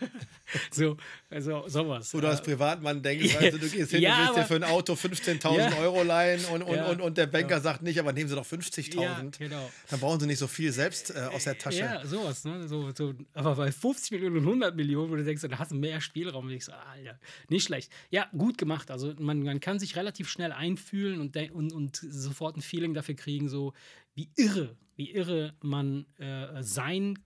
[LAUGHS] So, also sowas. Du als Privatmann denkst, [LAUGHS] weißt du, du gehst hin, Ja, du willst dir aber- für ein Auto 15.000 Ja. Euro leihen und, und, Ja. und, und der Banker sagt nicht, aber nehmen Sie doch 50.000. Ja, genau. Dann brauchen Sie nicht so viel selbst äh, aus der Tasche. Ja, sowas, ne? So, so, aber bei 50 Millionen und 100 Millionen, wo du denkst, da hast du mehr Spielraum, und ich so, Alter, nicht schlecht. Ja, gut gemacht. Also man, man kann sich relativ schnell einfühlen und, und, und sofort ein Feeling dafür kriegen, so wie irre, wie irre man äh, sein kann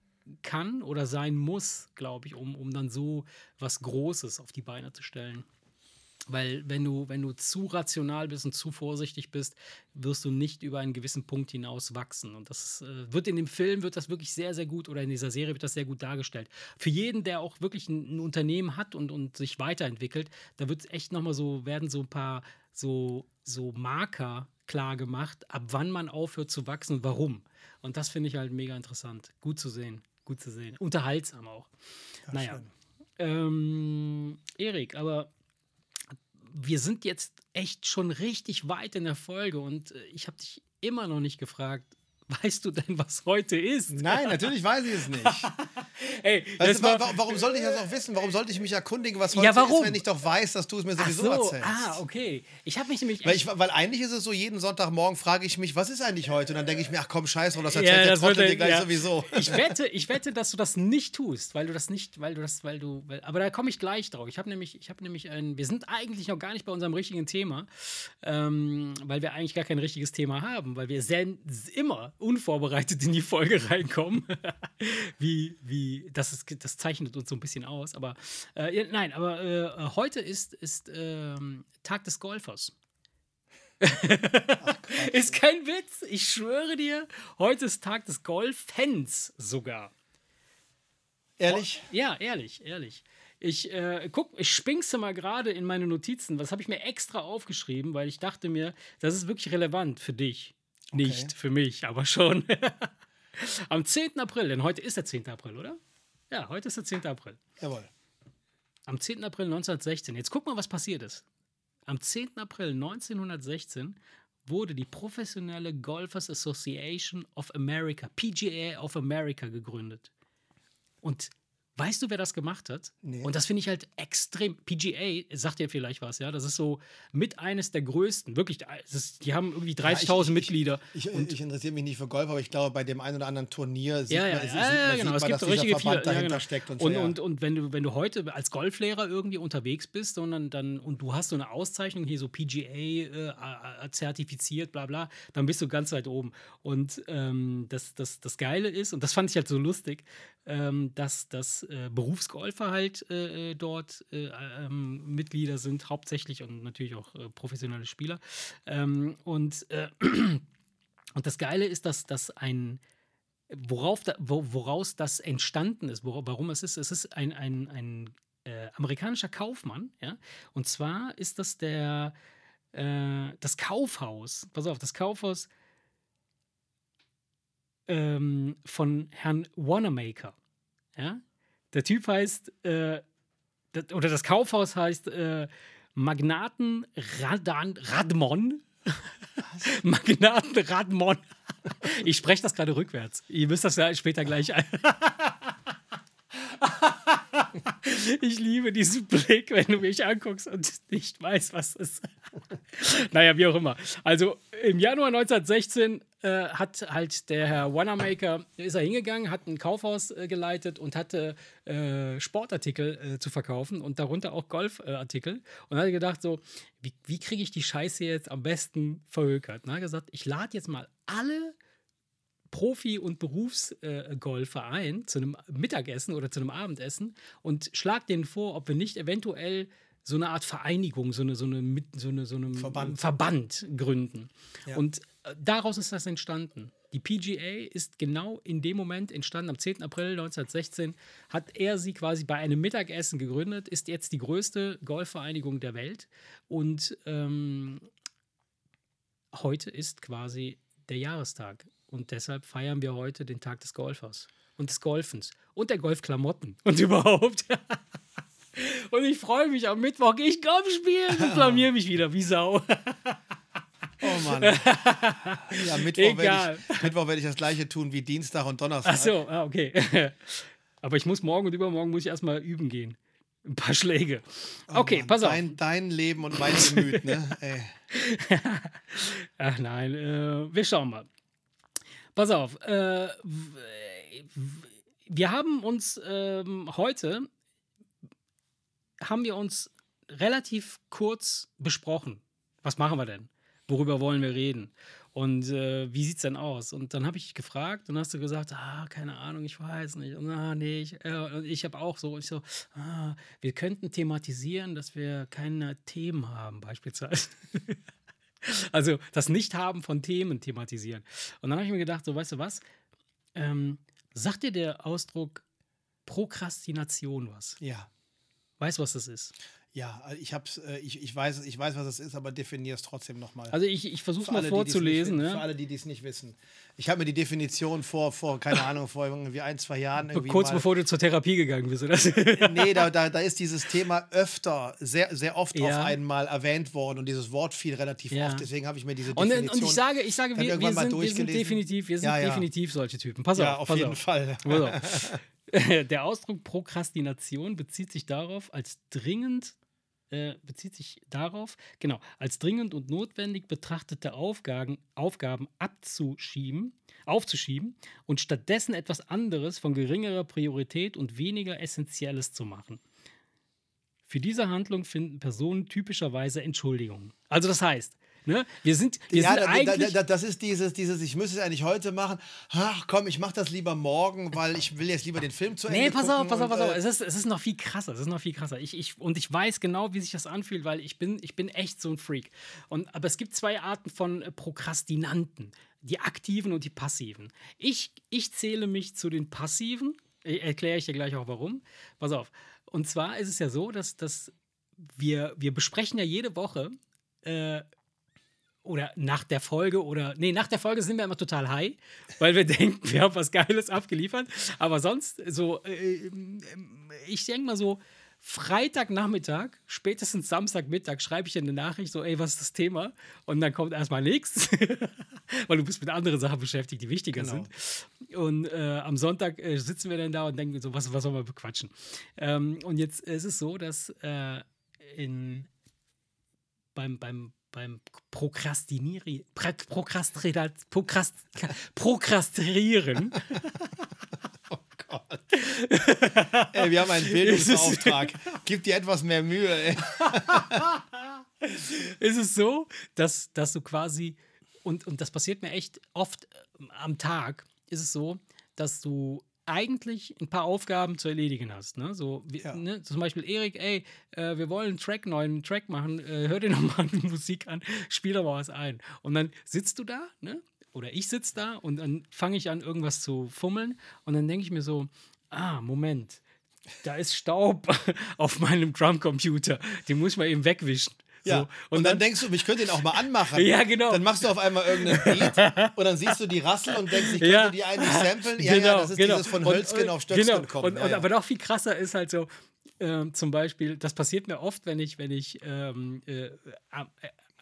oder sein muss, glaube ich, um, um dann so was Großes auf die Beine zu stellen. Weil wenn du, wenn du zu rational bist und zu vorsichtig bist, wirst du nicht über einen gewissen Punkt hinaus wachsen. Und das äh, wird in dem Film, wird das wirklich sehr, sehr gut oder in dieser Serie wird das sehr gut dargestellt. Für jeden, der auch wirklich ein, ein Unternehmen hat und, und sich weiterentwickelt, da wird echt nochmal so, werden so ein paar so, so Marker klar gemacht, ab wann man aufhört zu wachsen und warum. Und das finde ich halt mega interessant. Gut zu sehen. Gut zu sehen. Unterhaltsam auch. naja. Ähm, Erik, aber wir sind jetzt echt schon richtig weit in der Folge und äh, ich habe dich immer noch nicht gefragt, weißt du denn, was heute ist? Nein, natürlich weiß ich es nicht. [LAUGHS] Ey, Weißt du, wa- war, wa- warum sollte ich das auch wissen? Warum sollte ich mich erkundigen, was heute Ja, warum? ist, wenn ich doch weiß, dass du es mir sowieso so, erzählst? ah, okay. Ich habe mich nämlich Weil, ich, weil eigentlich ist es so, jeden Sonntagmorgen frage ich mich, was ist eigentlich heute? Und dann denke ich mir, ach komm, scheiß drauf, das erzählt der das wird Trottel dir gleich ja. sowieso. Ich [LAUGHS] wette, ich wette, dass du das nicht tust, weil du das nicht, weil du das, weil du, weil, aber da komme ich gleich drauf. Ich habe nämlich, ich habe nämlich ein, wir sind eigentlich noch gar nicht bei unserem richtigen Thema, ähm, weil wir eigentlich gar kein richtiges Thema haben, weil wir sehr, immer unvorbereitet in die Folge reinkommen. [LAUGHS] wie, wie, das ist, das zeichnet uns so ein bisschen aus. Aber äh, nein, aber äh, heute ist, ist ähm, Tag des Golfers. [LAUGHS] ist kein Witz. Ich schwöre dir, heute ist Tag des Golf-Fans sogar. Ehrlich? Ja, ehrlich, ehrlich. Ich äh, guck, ich spinkse mal gerade in meine Notizen. Was habe ich mir extra aufgeschrieben, weil ich dachte mir, das ist wirklich relevant für dich. Nicht für mich, aber schon. [LAUGHS] Am 10. April, denn heute ist der 10. April, oder? Ja, heute ist der 10. April. Jawohl. Am 10. April 1916. Jetzt guck mal, was passiert ist. Am 10. April 1916 wurde die professionelle Golfers Association of America, PGA of America, gegründet. Und weißt du, wer das gemacht hat? Nee. Und das finde ich halt extrem. PGA, sagt dir vielleicht was, ja? Das ist so mit eines der größten. Wirklich, das ist, die haben irgendwie 30.000 ich- ich- Mitglieder. Ich, ich interessiere mich nicht für Golf, aber ich glaube, bei dem einen oder anderen Turnier sieht Ja, ja, man, ja, ja, man, genau. sieht Es man gibt dass dieser richtige viele. Ja, dahinter genau. steckt und, und, so. ja. und, und wenn, du, wenn du heute als Golflehrer irgendwie unterwegs bist sondern dann, und du hast so eine Auszeichnung hier, so PGA äh, zertifiziert, bla bla, dann bist du ganz weit oben. Und ähm, das, das, das Geile ist, und das fand ich halt so lustig, ähm, dass, äh, Berufsgolfer halt äh, äh, dort äh, ähm, Mitglieder sind, hauptsächlich und natürlich auch äh, professionelle Spieler. Ähm, und, äh, [CLEARS THROAT] und das Geile ist, dass, dass ein worauf da, wo, woraus das entstanden ist, wor warum es ist. Es ist ein, ein, ein amerikanischer Kaufmann, ja. Und zwar ist das der das Kaufhaus. Pass auf, das Kaufhaus ähm, von Herrn Wanamaker. Ja? Der Typ heißt, äh, das, oder das Kaufhaus heißt äh, Magnaten Radan, Radmon. [LAUGHS] Magnaten Radmon. ich spreche das gerade rückwärts. Ihr müsst das ja später gleich ein. [LAUGHS] [LAUGHS] ich liebe diesen Blick, wenn du mich anguckst und nicht weißt, was es ist. [LAUGHS] naja, wie auch immer. Also im Januar 1916 äh, hat halt der Herr Wanamaker, ist er hingegangen, hat ein Kaufhaus äh, geleitet und hatte äh, Sportartikel äh, zu verkaufen und darunter auch Golfartikel. und hat gedacht so, wie, wie kriege ich die Scheiße jetzt am besten verhökert? Hat gesagt, ich lade jetzt mal alle Profi- und Berufsgolfer ein zu einem Mittagessen oder zu einem Abendessen und schlag denen vor, ob wir nicht eventuell so eine Art Vereinigung, so eine, so eine, so eine, so eine Verband. Verband gründen. Ja. Und äh, daraus ist das entstanden. Die PGA ist genau in dem Moment entstanden, am 10. April 1916 hat er sie quasi bei einem Mittagessen gegründet, ist jetzt die größte Golfvereinigung der Welt und ähm, heute ist quasi der Jahrestag und deshalb feiern wir heute den Tag des Golfers und des Golfens und der Golfklamotten [LAUGHS] und überhaupt. [LAUGHS] und ich freue mich am Mittwoch, ich Golf spielen und blamier mich wieder wie Sau. Oh Mann. [LAUGHS] Ja, Mittwoch werde ich, Mittwoch werd ich das gleiche tun wie Dienstag und Donnerstag. Ach so, ah, okay. Aber ich muss morgen und übermorgen muss ich erstmal üben gehen. Ein paar Schläge. Oh Okay, Mann, pass auf. Dein, dein Leben und mein Gemüt, ne? Ey. Ach nein, äh, wir schauen mal. Pass auf. Äh, wir haben uns ähm, heute haben wir uns relativ kurz besprochen. Was machen wir denn? Worüber wollen wir reden? Und äh, wie sieht's denn aus? Und dann habe ich dich gefragt und hast du gesagt, ah, keine Ahnung, ich weiß nicht. Und ah, nee, ich, äh, ich habe auch so, ich so, ah, wir könnten thematisieren, dass wir keine Themen haben, beispielsweise. [LAUGHS] Also das Nicht-Haben von Themen thematisieren. Und dann habe ich mir gedacht, so weißt du was, ähm, sagt dir der Ausdruck Prokrastination was? Ja. Weißt du, was das ist? Ja, ich hab's, äh, ich, ich weiß, ich weiß, was es ist, aber definier es trotzdem nochmal. Also ich, ich versuche Für mal alle, vorzulesen. Nicht, Für Ne? alle, die dies nicht wissen. Ich habe mir die Definition vor, vor, keine [LAUGHS] Ahnung, vor irgendwie ein, zwei Jahren irgendwie Kurz mal, bevor du zur Therapie gegangen bist, oder? [LAUGHS] Nee, da, da, da ist dieses Thema öfter, sehr, sehr oft Ja. auf einmal erwähnt worden und dieses Wort fiel relativ Ja. oft. Deswegen habe ich mir diese Und, Definition. und ich sage, ich sage wir, wir, sind, wir sind definitiv, wir sind Ja, ja. definitiv solche Typen. Pass ja, auf, auf pass jeden auf. Fall. Auf. [LAUGHS] Der Ausdruck Prokrastination bezieht sich darauf, als dringend äh, bezieht sich darauf, genau, als dringend und notwendig betrachtete Aufgaben, Aufgaben abzuschieben, aufzuschieben und stattdessen etwas anderes von geringerer Priorität und weniger Essentielles zu machen. Für diese Handlung finden Personen typischerweise Entschuldigungen. Also das heißt, ne, wir sind, wir ja, sind da, da, eigentlich... da, das ist dieses, dieses, ich müsste es eigentlich heute machen. Ach komm, ich mache das lieber morgen, weil ich will jetzt lieber den Film zu Ende Nee, pass auf, pass auf, pass auf. äh, Es ist, es ist noch viel krasser. Es ist noch viel krasser. Ich, ich, und ich weiß genau, wie sich das anfühlt, weil ich bin, ich bin echt so ein Freak. Und, aber es gibt zwei Arten von äh, Prokrastinanten: die aktiven und die passiven. Ich, ich zähle mich zu den passiven. Äh, Erkläre ich dir gleich auch warum. Pass auf. Und zwar ist es ja so, dass, dass wir, wir besprechen ja jede Woche. Äh, oder nach der Folge oder nee, nach der Folge sind wir immer total high, weil wir [LAUGHS] denken, wir haben was Geiles abgeliefert. Aber sonst, so, äh, ich denke mal so, Freitagnachmittag, spätestens Samstagmittag, schreibe ich dir eine Nachricht, so, ey, was ist das Thema? Und dann kommt erstmal nichts, [LAUGHS] weil du bist mit anderen Sachen beschäftigt, die wichtiger Genau. sind. Und äh, am Sonntag äh, sitzen wir dann da und denken so, was, was sollen wir bequatschen? Ähm, und jetzt ist es so, dass äh, in, beim, beim, beim Prokrastinieren, Prokrastinat, Prokrast, Prokrastieren, [LAUGHS] Ey, wir haben einen Bildungsauftrag. [LAUGHS] Gib dir etwas mehr Mühe, ey. [LAUGHS] ist es so, dass, dass du quasi, und, und das passiert mir echt oft ähm, am Tag, ist es so, dass du eigentlich ein paar Aufgaben zu erledigen hast. Ne? So, wie, Ja. ne? Zum Beispiel, Erik, ey, äh, wir wollen einen Track, neuen Track machen, äh, hör dir [LAUGHS] nochmal die Musik an, spiel doch mal was ein. Und dann sitzt du da, ne? oder ich sitze da und dann fange ich an, irgendwas zu fummeln und dann denke ich mir so, ah, Moment, da ist Staub [LAUGHS] auf meinem Drumcomputer. Den muss ich mal eben wegwischen. Ja. So. Und, Und, dann, dann, denkst du, ich könnte ihn auch mal anmachen. [LAUGHS] Ja, genau. Dann machst du auf einmal irgendeinen Beat [LAUGHS] und dann siehst du die Rassel und denkst, ich könnte Ja. die eigentlich samplen. Ja, ja, das ist dieses von Hölzgen und- auf Stöcksken genau. kommen. Und, ja, und, ja. Aber noch viel krasser ist halt so, ähm, zum Beispiel, das passiert mir oft, wenn ich, wenn ich, ähm, äh, äh,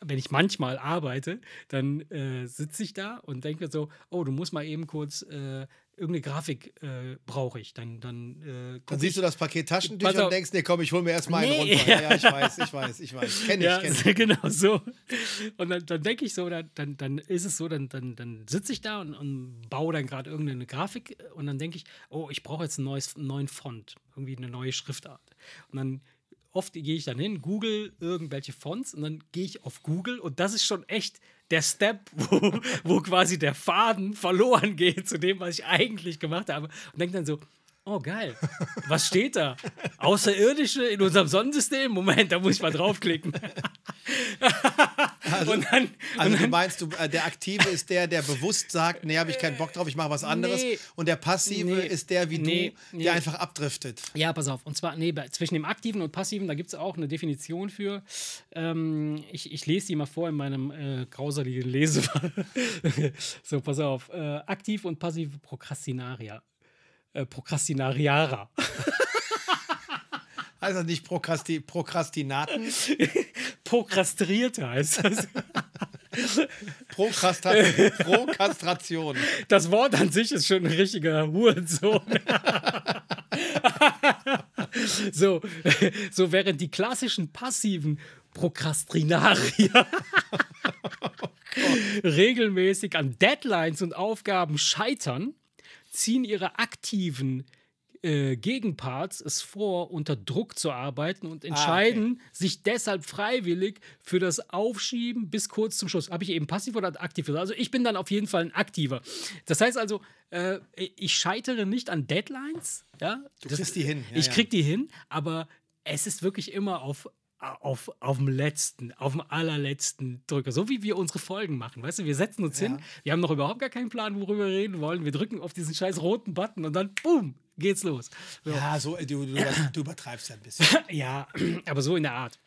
wenn ich manchmal arbeite, dann äh, sitze ich da und denke so, oh, du musst mal eben kurz äh, irgendeine Grafik äh, brauche ich. Dann, dann, äh, Dann siehst du das Paket Taschentücher und denkst, nee, komm, ich hol mir erstmal einen Nee. runter. [LAUGHS] Ja, ja, ich weiß, ich weiß, ich weiß. Kenn ich, ja, kenn [LAUGHS] ich. genau so. Und dann, dann denke ich so, dann, dann, ist es so, dann, dann, dann sitze ich da und, und baue dann gerade irgendeine Grafik und dann denke ich, oh, ich brauche jetzt ein neues, einen neuen Font, irgendwie eine neue Schriftart. Und dann oft gehe ich dann hin, google irgendwelche Fonts und dann gehe ich auf Google und das ist schon echt der Step, [LAUGHS] wo, wo quasi der Faden verloren geht zu dem, was ich eigentlich gemacht habe. Und denke dann so, oh geil, was steht da? Außerirdische in unserem Sonnensystem? Moment, da muss ich mal draufklicken. und dann, Also und du meinst, du, äh, der Aktive ist der, der bewusst sagt, nee, habe ich keinen Bock drauf, ich mache was anderes. Nee. Und der Passive Nee. ist der wie Nee, du, der einfach abdriftet. Ja, pass auf. Und zwar, nee, zwischen dem Aktiven und Passiven, da gibt es auch eine Definition für. Ähm, ich, ich lese die mal vor in meinem äh, grauseligen Lese. [LAUGHS] so, pass auf. Äh, aktiv und passive Prokrastinaria. Äh, Prokrastinariara. [LAUGHS] Heißt das nicht Prokrasti Prokrastinaten? [LAUGHS] Prokrastrierte heißt das. [LAUGHS] Prokrasta Prokastration. Das Wort an sich ist schon ein richtiger Hurensohn. so, so während die klassischen passiven Prokrastinarier regelmäßig an Deadlines und Aufgaben scheitern, ziehen ihre aktiven äh, Gegenparts es vor, unter Druck zu arbeiten und entscheiden sich deshalb freiwillig für das Aufschieben bis kurz zum Schluss. Habe ich eben passiv oder aktiv gesagt? Also ich bin dann auf jeden Fall ein Aktiver. Das heißt also, äh, ich scheitere nicht an Deadlines. Ja? Du kriegst die hin. Ja, ich krieg die hin, aber es ist wirklich immer auf, auf, auf dem letzten, auf dem allerletzten Drücker. So wie wir unsere Folgen machen. Weißt du, wir setzen uns Ja. hin, wir haben noch überhaupt gar keinen Plan, worüber wir reden wollen. Wir drücken auf diesen scheiß roten Button und dann, boom, geht's los. So. Ja, so, du, du, du [COUGHS] übertreibst ja ein bisschen. Ja, aber so in der Art.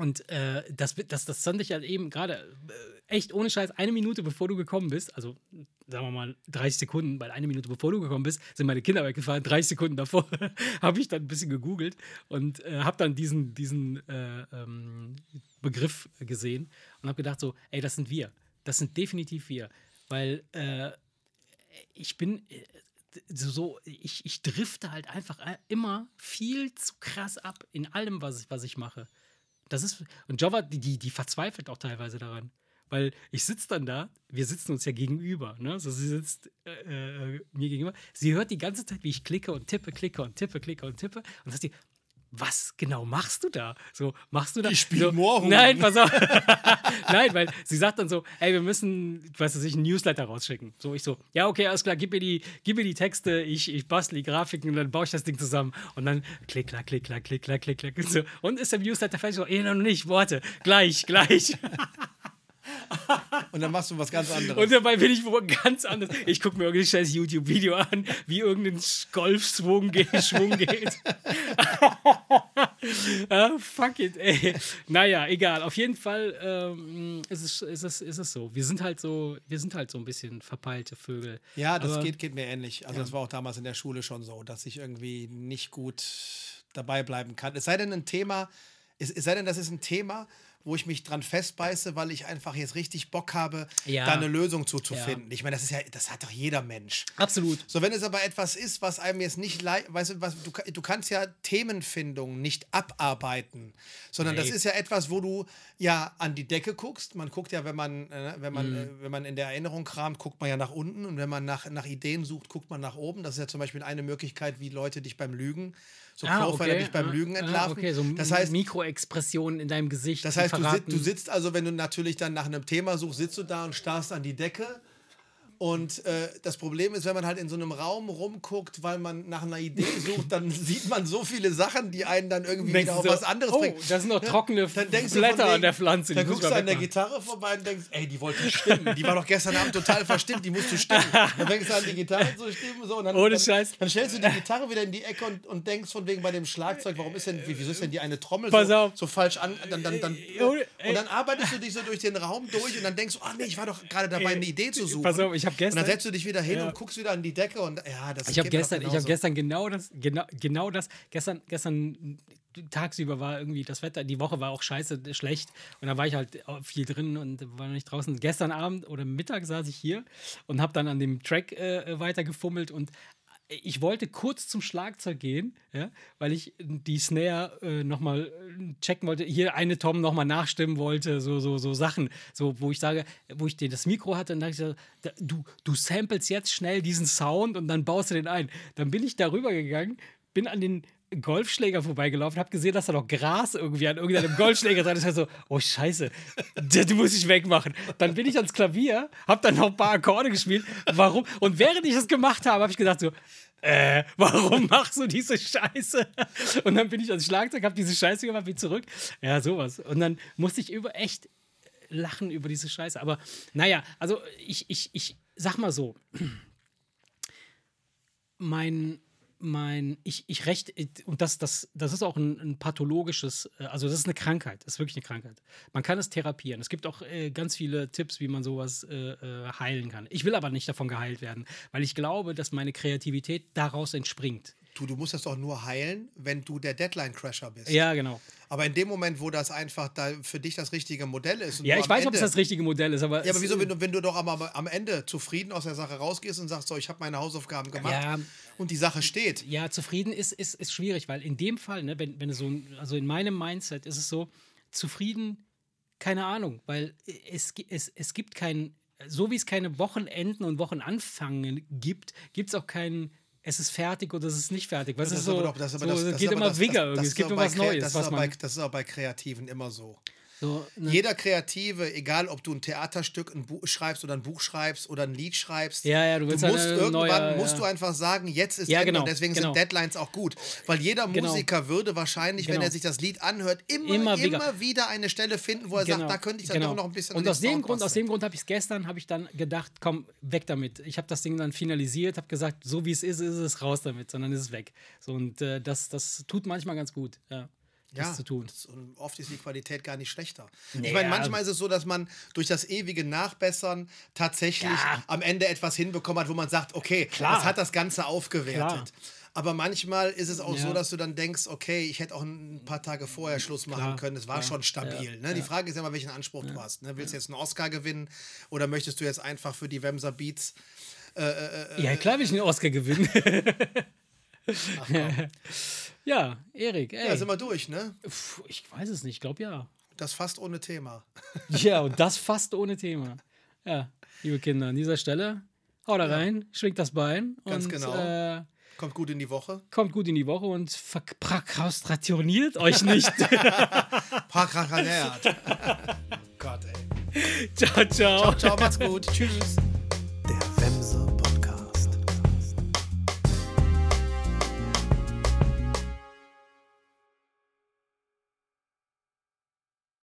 Und äh, das, das, das fand ich halt eben gerade äh, echt ohne Scheiß, eine Minute bevor du gekommen bist, also sagen wir mal 30 Sekunden, weil eine Minute bevor du gekommen bist, sind meine Kinder weggefahren, 30 Sekunden davor [LAUGHS] habe ich dann ein bisschen gegoogelt und äh, habe dann diesen, diesen äh, ähm, Begriff gesehen und habe gedacht so, ey, das sind wir. Das sind definitiv wir. Weil äh, ich bin äh, so, ich, ich drifte halt einfach immer viel zu krass ab in allem, was ich, was ich mache. Das ist, und Jova, die, die, verzweifelt auch teilweise daran. Weil ich sitze dann da, wir sitzen uns ja gegenüber, ne? So, sie sitzt äh, äh, mir gegenüber. Sie hört die ganze Zeit, wie ich klicke und tippe, klicke und tippe, klicke und tippe. Und sagt die, was genau machst du da? So, machst du da? Ich spiel so, Moorhuhn. Nein, pass auf. [LAUGHS] Nein, weil sie sagt dann so, ey, wir müssen, weißt du, sich einen Newsletter rausschicken. So, ich so, ja, okay, alles klar, gib mir die, gib mir die Texte, ich, ich bastel die Grafiken und dann baue ich das Ding zusammen. Und dann klick, klack, klick, klack, klick, klack, klick, klack. Und, so. und ist der Newsletter fertig? So, eh, noch nicht, warte, gleich, gleich. [LAUGHS] [LAUGHS] Und dann machst du was ganz anderes. Und dabei bin ich wo ganz anders. Ich gucke mir irgendein scheiß YouTube-Video an, wie irgendein Golfschwung geht. [LAUGHS] Schwung geht. [LAUGHS] ah, fuck it, ey. Naja, egal. Auf jeden Fall ähm, ist, es, ist, es, ist es so. Wir sind halt so, wir sind halt so ein bisschen verpeilte Vögel. Ja, das Aber- geht, geht mir ähnlich. Also das war auch damals in der Schule schon so, dass ich irgendwie nicht gut dabei bleiben kann. Es sei denn ein Thema, es, es sei denn, das ist ein Thema, wo ich mich dran festbeiße, weil ich einfach jetzt richtig Bock habe, Ja. da eine Lösung zuzufinden. Ich meine, das ist ja, das hat doch jeder Mensch. Absolut. So, wenn es aber etwas ist, was einem jetzt nicht leid, weißt du, was, du, du kannst ja Themenfindung nicht abarbeiten, sondern das Nee. ist ja etwas, wo du ja an die Decke guckst. Man guckt ja, wenn man, äh, wenn man, Mhm. äh, wenn man in der Erinnerung kramt, guckt man ja nach unten und wenn man nach, nach Ideen sucht, guckt man nach oben. Das ist ja zum Beispiel eine Möglichkeit, wie Leute dich beim Lügen, so Profiler dich beim Ah, Lügen ah, entlarven. okay, so das heißt, Mikroexpressionen in deinem Gesicht. das die heißt, du, du sitzt also, wenn du natürlich dann nach einem Thema suchst, sitzt du da und starrst an die Decke Und äh, das Problem ist, wenn man halt in so einem Raum rumguckt, weil man nach einer Idee sucht, dann [LAUGHS] sieht man so viele Sachen, die einen dann irgendwie wieder auf du, was anderes oh, bringen. das sind noch trockene du Blätter von wegen- an der Pflanze. Dann guckst du an der. Gitarre vorbei und denkst, ey, die wollte stimmen. Die war doch gestern Abend total verstimmt, die musste stimmen. Dann fängst du an, die Gitarre zu stimmen. So, und dann, Ohne dann, Scheiß. Dann stellst du die Gitarre wieder in die Ecke und, und denkst von wegen bei dem Schlagzeug, warum ist denn, wie- wieso ist denn die eine Trommel so, so falsch an? Dann, dann, dann, Ohne- und dann arbeitest du dich so durch den Raum durch und dann denkst du, ah nee, ich war doch gerade dabei, eine Idee zu suchen. Pass auf, ich hab Und gestern- dann setzt du dich wieder hin Ja. und guckst wieder an die Decke und ja, das Ich habe gestern, ich hab genauso. gestern genau das, genau, genau das, gestern, gestern tagsüber war irgendwie das Wetter, die Woche war auch scheiße, schlecht und da war ich halt viel drin und war noch nicht draußen. Gestern Abend oder Mittag saß ich hier und habe dann an dem Track äh, weiter gefummelt und ich wollte kurz zum Schlagzeug gehen, ja, weil ich die Snare äh, nochmal checken wollte, hier eine Tom nochmal nachstimmen wollte, so, so, so Sachen, so, wo ich sage, wo ich den das Mikro hatte, dann dachte ich du, du samples jetzt schnell diesen Sound und dann baust du den ein. Dann bin ich darüber gegangen, bin an den Golfschläger vorbeigelaufen, habe gesehen, dass da noch Gras irgendwie an irgendeinem Golfschläger dran ist. Ich so, oh Scheiße, das muss ich wegmachen. Dann bin ich ans Klavier, habe dann noch ein paar Akkorde gespielt. Warum? Und während ich das gemacht habe, habe ich gedacht so, äh, warum machst du diese Scheiße? Und dann bin ich ans Schlagzeug, habe diese Scheiße gemacht, bin zurück. Ja, sowas. Und dann musste ich über echt lachen über diese Scheiße. Aber naja, also ich, ich, ich sag mal so, mein, mein, ich, ich recht, und das, das, das ist auch ein, ein pathologisches, äh, also das ist eine Krankheit, das ist wirklich eine Krankheit. Man kann es therapieren. Es gibt auch äh, ganz viele Tipps, wie man sowas äh, äh, heilen kann. Ich will aber nicht davon geheilt werden, weil ich glaube, dass meine Kreativität daraus entspringt. Du, du musst das doch nur heilen, wenn du der Deadline-Crasher bist. Ja, genau. Aber in dem Moment, wo das einfach da für dich das richtige Modell ist. Und Ja, ich weiß, ob Ende, es das richtige Modell ist, aber. Ja, aber es- wieso, wenn du, wenn du doch am, am Ende zufrieden aus der Sache rausgehst und sagst, so, ich habe meine Hausaufgaben gemacht Ja. und die Sache steht. Ja, zufrieden ist, ist, ist schwierig, weil in dem Fall, ne, wenn, wenn so, ein- also in meinem Mindset ist es so, zufrieden, keine Ahnung, weil es, es, es gibt kein, so wie es keine Wochenenden und Wochenanfangen gibt, gibt es auch keinen, es ist fertig oder es ist nicht fertig. Was ist so, aber das ist so das- es das geht ist immer Wigger irgendwie, es ist gibt immer was Neues, Das ist, was auch bei, das ist auch bei Kreativen immer so. So, ne, Jeder Kreative, egal ob du ein Theaterstück ein Buch schreibst oder ein Buch schreibst oder ein Lied schreibst, Ja, ja, du willst musst eine irgendwann neue- musst ja. du einfach sagen, jetzt ist Ja, genau, und deswegen genau. sind Deadlines auch gut. Weil jeder Genau. Musiker würde wahrscheinlich, wenn Genau. er sich das Lied anhört, immer, Immer immer, wieder. wieder eine Stelle finden, wo er sagt, da könnte ich dann doch noch ein bisschen Genau. Und aus dem Grund, aus dem Grund habe ich es gestern, habe ich dann gedacht, komm, weg damit. Ich habe das Ding dann finalisiert, habe gesagt, so wie es ist, ist es raus damit, sondern ist es weg. So, und äh, das, das tut manchmal ganz gut, ja, das ja, zu tun. das- Und oft ist die Qualität gar nicht schlechter. Nee, ich meine, ja. manchmal ist es so, dass man durch das ewige Nachbessern tatsächlich Ja. am Ende etwas hinbekommen hat, wo man sagt, okay, Klar. das hat das Ganze aufgewertet. Klar. Aber manchmal ist es auch Ja. so, dass du dann denkst, okay, ich hätte auch ein paar Tage vorher Schluss machen Klar, können. Es war klar. schon stabil. ne? Die Frage ist ja immer, welchen Anspruch du hast. Ne? Willst du jetzt einen Oscar gewinnen oder möchtest du jetzt einfach für die Wemser Beats Ja, klar will ich einen Oscar gewinnen. [LAUGHS] Ach, [LAUGHS] ja, Erik, ey. Ja, sind wir durch, ne? Ich weiß es nicht, ich glaube ja. Das fast ohne Thema. [LAUGHS] Ja, und das fast ohne Thema. Ja, liebe Kinder, an dieser Stelle, haut da rein, schwingt das Bein Ganz und genau. äh, Kommt gut in die Woche. kommt gut in die Woche und verprokrastationiert euch nicht. [LAUGHS] Park Gott, ey. ciao, ciao. Ciao, macht's gut. Tschüss.